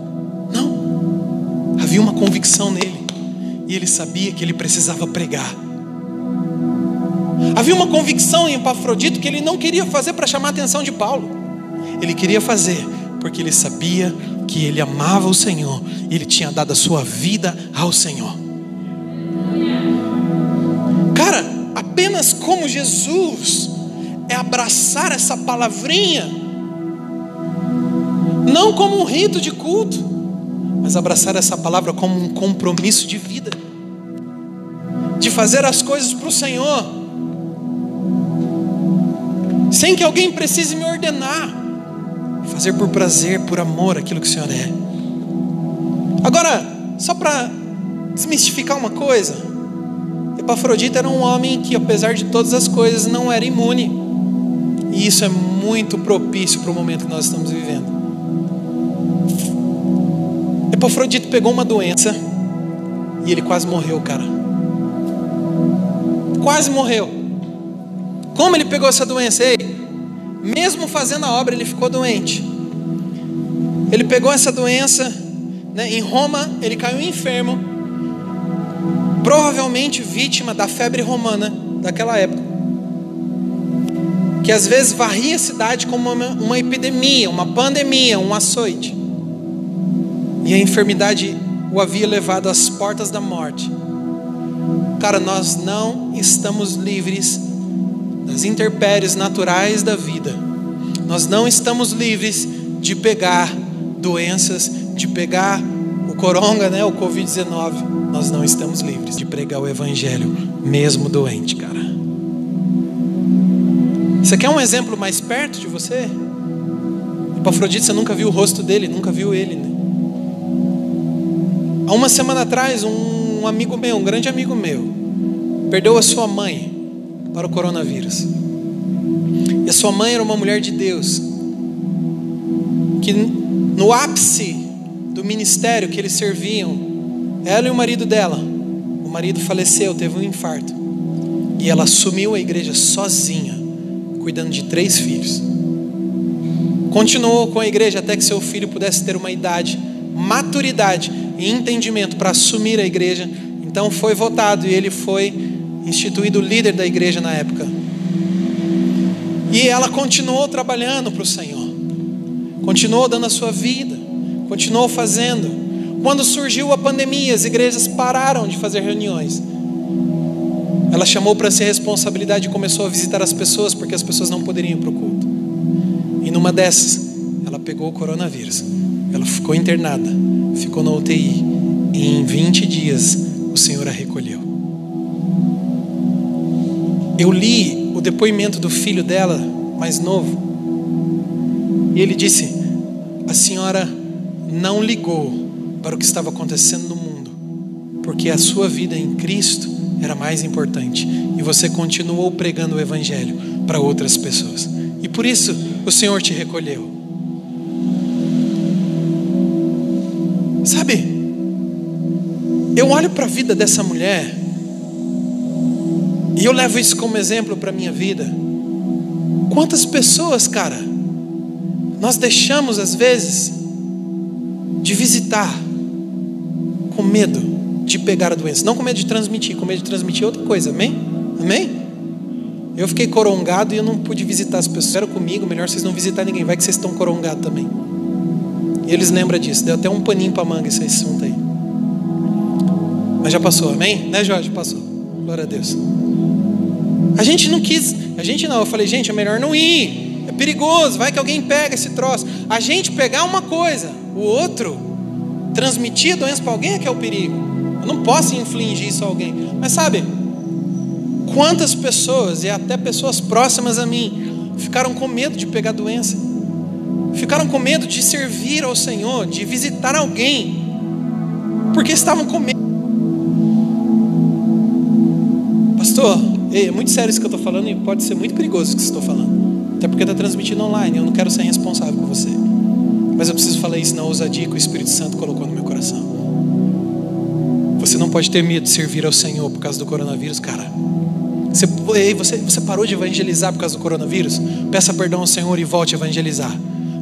Não. Havia uma convicção nele. E ele sabia que ele precisava pregar. Havia uma convicção em Epafrodito que ele não queria fazer para chamar a atenção de Paulo. Ele queria fazer porque ele sabia que ele amava o Senhor e ele tinha dado a sua vida ao Senhor. Cara, apenas como Jesus é abraçar essa palavrinha, não como um rito de culto, mas abraçar essa palavra como um compromisso de vida, de fazer as coisas para o Senhor. Sem que alguém precise me ordenar, fazer por prazer, por amor aquilo que o Senhor é. Agora, só para desmistificar uma coisa, Epafrodita era um homem que, apesar de todas as coisas, não era imune, e isso é muito propício para o momento que nós estamos vivendo. Epafrodito pegou uma doença e ele quase morreu, cara. Quase morreu. Como ele pegou essa doença? Ei, mesmo fazendo a obra, ele ficou doente. Ele pegou essa doença, né, em Roma, ele caiu enfermo, provavelmente vítima da febre romana daquela época, que às vezes varria a cidade como uma, uma epidemia, uma pandemia, um açoite. E a enfermidade o havia levado às portas da morte. Cara, nós não estamos livres das intempéries naturais da vida. Nós não estamos livres de pegar doenças, de pegar o coronga, né, o COVID-19. Nós não estamos livres de pregar o evangelho mesmo doente, cara. Você quer um exemplo mais perto de você? Epafrodito, você nunca viu o rosto dele, nunca viu ele, né? Há uma semana atrás, um amigo meu, um grande amigo meu, perdeu a sua mãe para o coronavírus. E a sua mãe era uma mulher de Deus, que no ápice do ministério que eles serviam, ela e o marido dela, o marido faleceu, teve um infarto, e ela assumiu a igreja sozinha, cuidando de três filhos. Continuou com a igreja até que seu filho pudesse ter uma idade, maturidade e entendimento para assumir a igreja. Então foi votado e ele foi instituído líder da igreja na época. E ela continuou trabalhando para o Senhor, continuou dando a sua vida, continuou fazendo. Quando surgiu a pandemia, as igrejas pararam de fazer reuniões. Ela chamou para a responsabilidade e começou a visitar as pessoas, porque as pessoas não poderiam ir para o culto. E numa dessas, ela pegou o coronavírus. Ela ficou internada, ficou na UTI. E em 20 dias, o Senhor a recolheu. Eu li o depoimento do filho dela, mais novo, e ele disse: A senhora não ligou para o que estava acontecendo no mundo, porque a sua vida em Cristo era mais importante. E você continuou pregando o Evangelho para outras pessoas. E por isso o Senhor te recolheu. Sabe, eu olho para a vida dessa mulher e eu levo isso como exemplo para a minha vida. Quantas pessoas, cara, nós deixamos às vezes de visitar com medo de pegar a doença, não com medo de transmitir, com medo de transmitir outra coisa, amém? Amém? Eu fiquei corongado e eu não pude visitar as pessoas. Era comigo, melhor vocês não visitar ninguém, vai que vocês estão corongados também. E eles lembram disso, deu até um paninho para manga esse assunto aí. Mas já passou, amém? Né, Jorge? Passou. Glória a Deus. A gente não quis, a gente não, eu falei, gente, é melhor não ir. É perigoso, vai que alguém pega esse troço. A gente pegar uma coisa, o outro transmitir a doença para alguém é que é o perigo. Eu não posso infligir isso a alguém. Mas sabe, quantas pessoas, e até pessoas próximas a mim, ficaram com medo de pegar doença, ficaram com medo de servir ao Senhor, de visitar alguém, porque estavam com medo. Pastor, é muito sério isso que eu estou falando e pode ser muito perigoso isso que estou falando, até porque está transmitindo online, eu não quero ser responsável por você. Mas eu preciso falar isso na ousadia que o Espírito Santo colocou no meu coração. Você não pode ter medo de servir ao Senhor por causa do coronavírus, cara. Você, você, você parou de evangelizar por causa do coronavírus? Peça perdão ao Senhor e volte a evangelizar.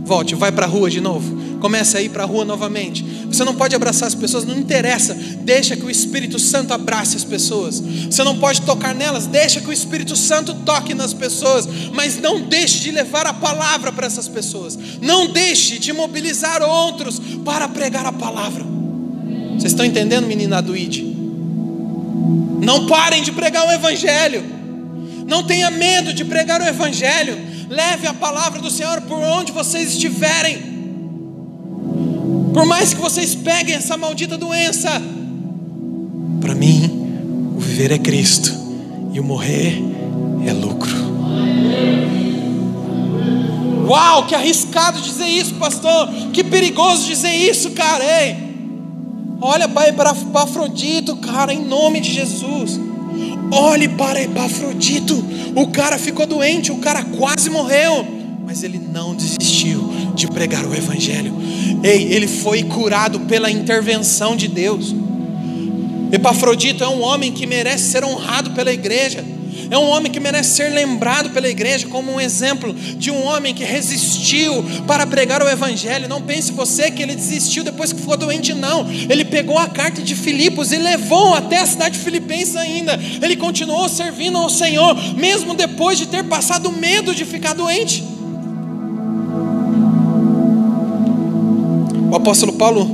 Volte, vai para a rua de novo. Comece a ir para a rua novamente. Você não pode abraçar as pessoas, não interessa. Deixa que o Espírito Santo abrace as pessoas. Você não pode tocar nelas, deixa que o Espírito Santo toque nas pessoas. Mas não deixe de levar a palavra para essas pessoas. Não deixe de mobilizar outros para pregar a palavra. Vocês estão entendendo, menina do ID? Não parem de pregar o Evangelho. Não tenha medo de pregar o Evangelho. Leve a palavra do Senhor por onde vocês estiverem. Por mais que vocês peguem essa maldita doença, para mim, o viver é Cristo e o morrer é lucro. Uau, que arriscado dizer isso, pastor. Que perigoso dizer isso, cara. Ei, olha para Epafrodito, cara, em nome de Jesus. Olhe para Epafrodito. O cara ficou doente, o cara quase morreu, mas ele não desistiu de pregar o Evangelho. Ei, ele foi curado pela intervenção de Deus. Epafrodito é um homem que merece ser honrado pela igreja. É um homem que merece ser lembrado pela igreja como um exemplo de um homem que resistiu para pregar o evangelho. Não pense você que ele desistiu depois que ficou doente, não. Ele pegou a carta de Filipos e levou até a cidade de Filipenses ainda. Ele continuou servindo ao Senhor, mesmo depois de ter passado medo de ficar doente. O apóstolo Paulo,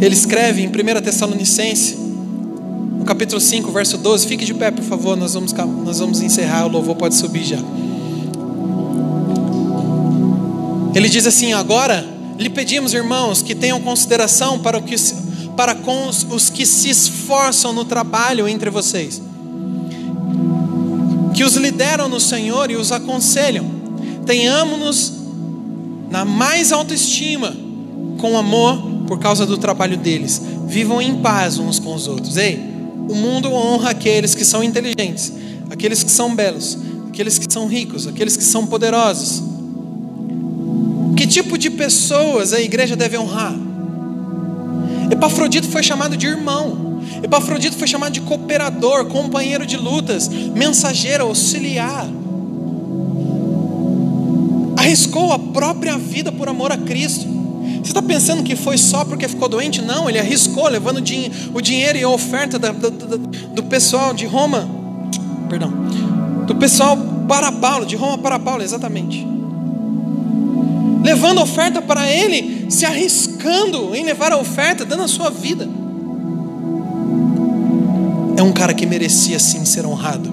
ele escreve em 1 Tessalonicense, no capítulo 5, verso 12, fique de pé, por favor, nós vamos, nós vamos encerrar, o louvor pode subir já. Ele diz assim: Agora lhe pedimos, irmãos, que tenham consideração para, o que, para com os, os que se esforçam no trabalho entre vocês, que os lideram no Senhor e os aconselham. Tenhamos-nos na mais autoestima, com amor por causa do trabalho deles. Vivam em paz uns com os outros. Ei, o mundo honra aqueles que são inteligentes, aqueles que são belos, aqueles que são ricos, aqueles que são poderosos. Que tipo de pessoas a igreja deve honrar? Epafrodito foi chamado de irmão. Epafrodito foi chamado de cooperador, companheiro de lutas, mensageiro, auxiliar arriscou a própria vida por amor a Cristo. Você está pensando que foi só porque ficou doente? Não, ele arriscou, levando o dinheiro e a oferta do pessoal de Roma, perdão, do pessoal para Paulo, de Roma para Paulo, exatamente. Levando a oferta para ele, se arriscando em levar a oferta, dando a sua vida. É um cara que merecia sim ser honrado,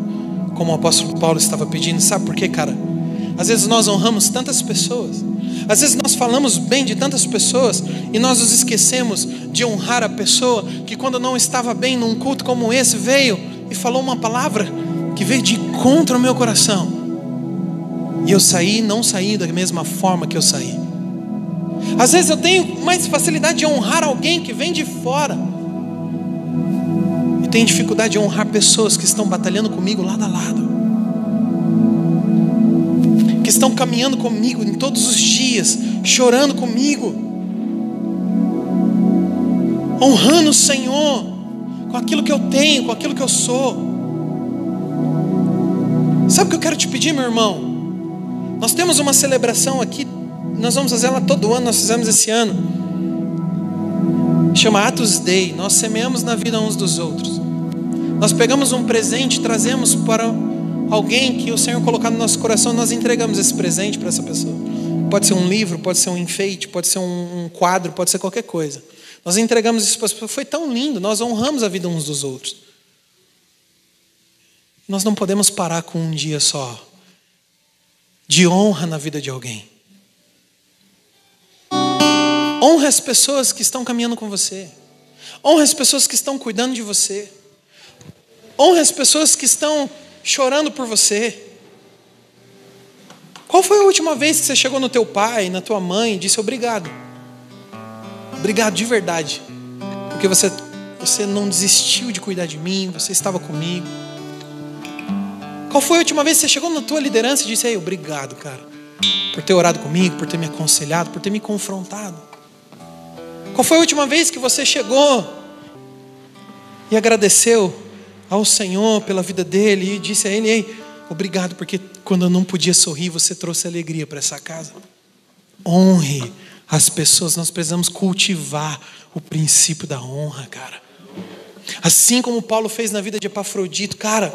como o apóstolo Paulo estava pedindo. Sabe por quê, cara? Às vezes nós honramos tantas pessoas, às vezes nós falamos bem de tantas pessoas e nós nos esquecemos de honrar a pessoa que, quando não estava bem num culto como esse, veio e falou uma palavra que veio de contra o meu coração. E eu saí, não saí da mesma forma que eu saí. Às vezes eu tenho mais facilidade de honrar alguém que vem de fora. Eu tenho dificuldade de honrar pessoas que estão batalhando comigo lado a lado. Que estão caminhando comigo em todos os dias, chorando comigo. Honrando o Senhor com aquilo que eu tenho, com aquilo que eu sou. Sabe o que eu quero te pedir, meu irmão? Nós temos uma celebração aqui, nós vamos fazer ela todo ano, nós fizemos esse ano. Chama Atos Day. Nós semeamos na vida uns dos outros. Nós pegamos um presente, trazemos para alguém que o Senhor colocar no nosso coração, nós entregamos esse presente para essa pessoa. Pode ser um livro, pode ser um enfeite, pode ser um, quadro, pode ser qualquer coisa. Nós entregamos isso para essa pessoa. Foi tão lindo, nós honramos a vida uns dos outros. Nós não podemos parar com um dia só de honra na vida de alguém. Honre as pessoas que estão caminhando com você. Honre as pessoas que estão cuidando de você. Honre as pessoas que estão chorando por você. Qual foi a última vez que você chegou no teu pai, na tua mãe e disse obrigado? Obrigado de verdade. Porque você, você não desistiu de cuidar de mim, você estava comigo. Qual foi a última vez que você chegou na tua liderança e disse: Ei, obrigado, cara, por ter orado comigo, por ter me aconselhado, por ter me confrontado? Qual foi a última vez que você chegou e agradeceu ao Senhor pela vida dele e disse a ele: Ei, obrigado, porque quando eu não podia sorrir, você trouxe alegria para essa casa? Honre as pessoas, nós precisamos cultivar o princípio da honra, cara. Assim como Paulo fez na vida de Epafrodito, cara.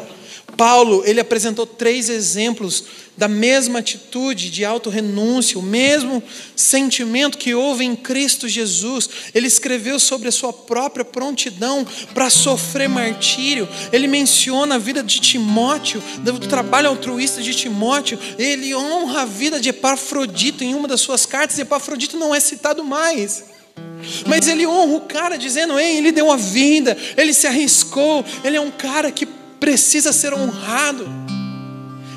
Paulo, ele apresentou três exemplos da mesma atitude de autorrenúncia, o mesmo sentimento que houve em Cristo Jesus. Ele escreveu sobre a sua própria prontidão para sofrer martírio. Ele menciona a vida de Timóteo, do trabalho altruísta de Timóteo. Ele honra a vida de Epafrodito em uma das suas cartas, Epafrodito não é citado mais. Mas ele honra o cara dizendo: Ei, ele deu a vida, ele se arriscou, ele é um cara que precisa ser honrado.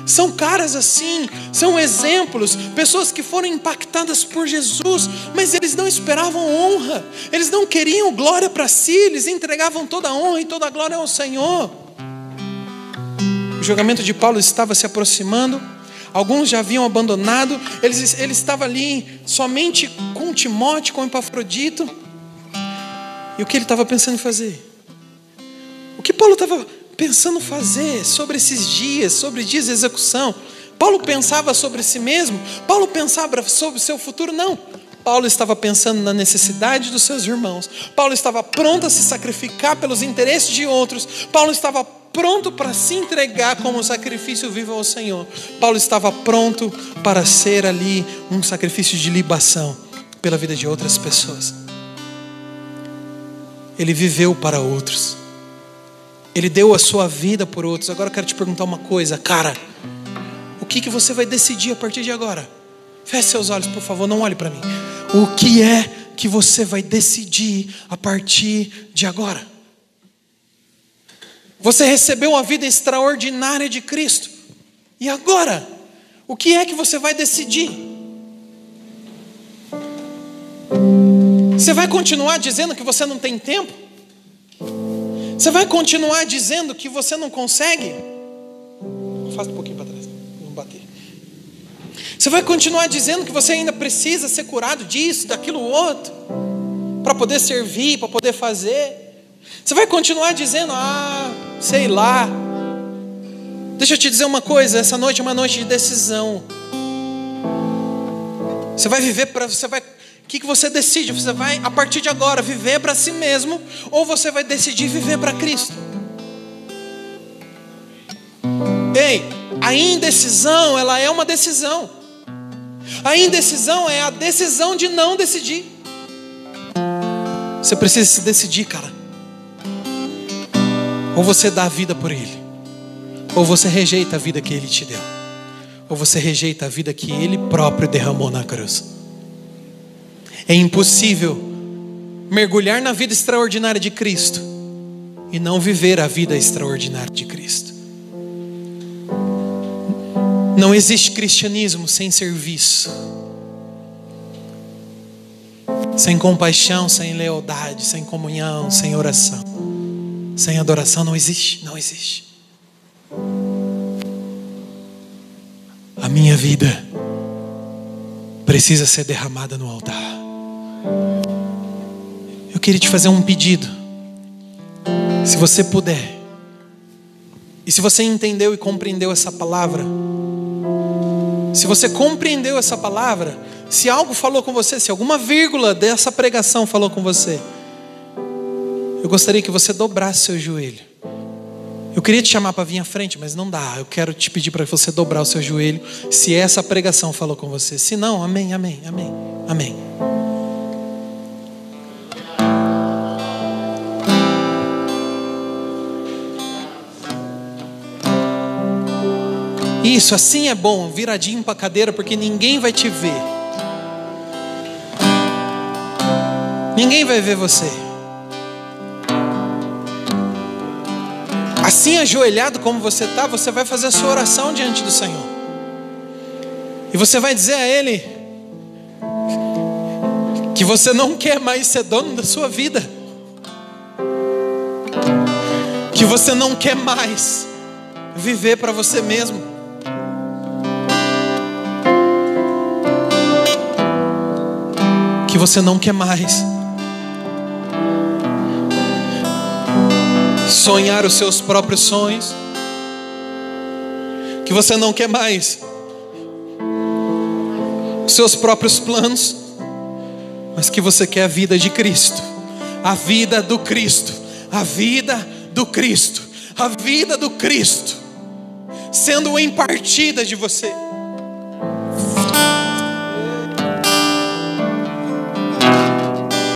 São caras assim, são exemplos, pessoas que foram impactadas por Jesus, mas eles não esperavam honra, eles não queriam glória para si, eles entregavam toda a honra e toda a glória ao Senhor. O julgamento de Paulo estava se aproximando, alguns já haviam abandonado, ele, ele estava ali somente com Timóteo, com Epafrodito, e o que ele estava pensando em fazer? O que Paulo estava pensando fazer sobre esses dias, sobre dias de execução. Paulo pensava sobre si mesmo, Paulo pensava sobre o seu futuro, não. Paulo estava pensando na necessidade dos seus irmãos. Paulo estava pronto a se sacrificar pelos interesses de outros. Paulo estava pronto para se entregar como sacrifício vivo ao Senhor. Paulo estava pronto para ser ali um sacrifício de libação pela vida de outras pessoas. Ele viveu para outros. Ele deu a sua vida por outros. Agora eu quero te perguntar uma coisa, cara. O que, que você vai decidir a partir de agora? Feche seus olhos, por favor, não olhe para mim. O que é que você vai decidir a partir de agora? Você recebeu uma vida extraordinária de Cristo. E agora? O que é que você vai decidir? Você vai continuar dizendo que você não tem tempo? Você vai continuar dizendo que você não consegue? Faça um pouquinho para trás, não bater. Você vai continuar dizendo que você ainda precisa ser curado disso, daquilo outro, para poder servir, para poder fazer. Você vai continuar dizendo, ah, sei lá. Deixa eu te dizer uma coisa: essa noite é uma noite de decisão. Você vai viver para, você vai que, que você decide? Você vai, a partir de agora, viver para si mesmo ou você vai decidir viver para Cristo? Ei, a indecisão, ela é uma decisão. A indecisão é a decisão de não decidir. Você precisa se decidir, cara. Ou você dá a vida por Ele, ou você rejeita a vida que Ele te deu, ou você rejeita a vida que Ele próprio derramou na cruz. É impossível mergulhar na vida extraordinária de Cristo e não viver a vida extraordinária de Cristo. Não existe cristianismo sem serviço, sem compaixão, sem lealdade, sem comunhão, sem oração, Sem adoração não existe, não existe. A minha vida precisa ser derramada no altar. Eu queria te fazer um pedido. Se você puder, e se você entendeu e compreendeu essa palavra, se você compreendeu essa palavra, se algo falou com você, se alguma vírgula dessa pregação falou com você, eu gostaria que você dobrasse seu joelho. Eu queria te chamar para vir à frente, mas não dá. Eu quero te pedir para você dobrar o seu joelho, se essa pregação falou com você. Se não, amém, amém, amém, amém. Isso, assim é bom, viradinho para cadeira, porque ninguém vai te ver. Ninguém vai ver você. Assim ajoelhado como você está, você vai fazer a sua oração diante do Senhor. E você vai dizer a Ele que você não quer mais ser dono da sua vida. Que você não quer mais viver para você mesmo. Você não quer mais. Sonhar os seus próprios sonhos, que você não quer mais. Os seus próprios planos, mas que você quer a vida de Cristo, a vida do Cristo, a vida do Cristo, a vida do Cristo, sendo impartida de você.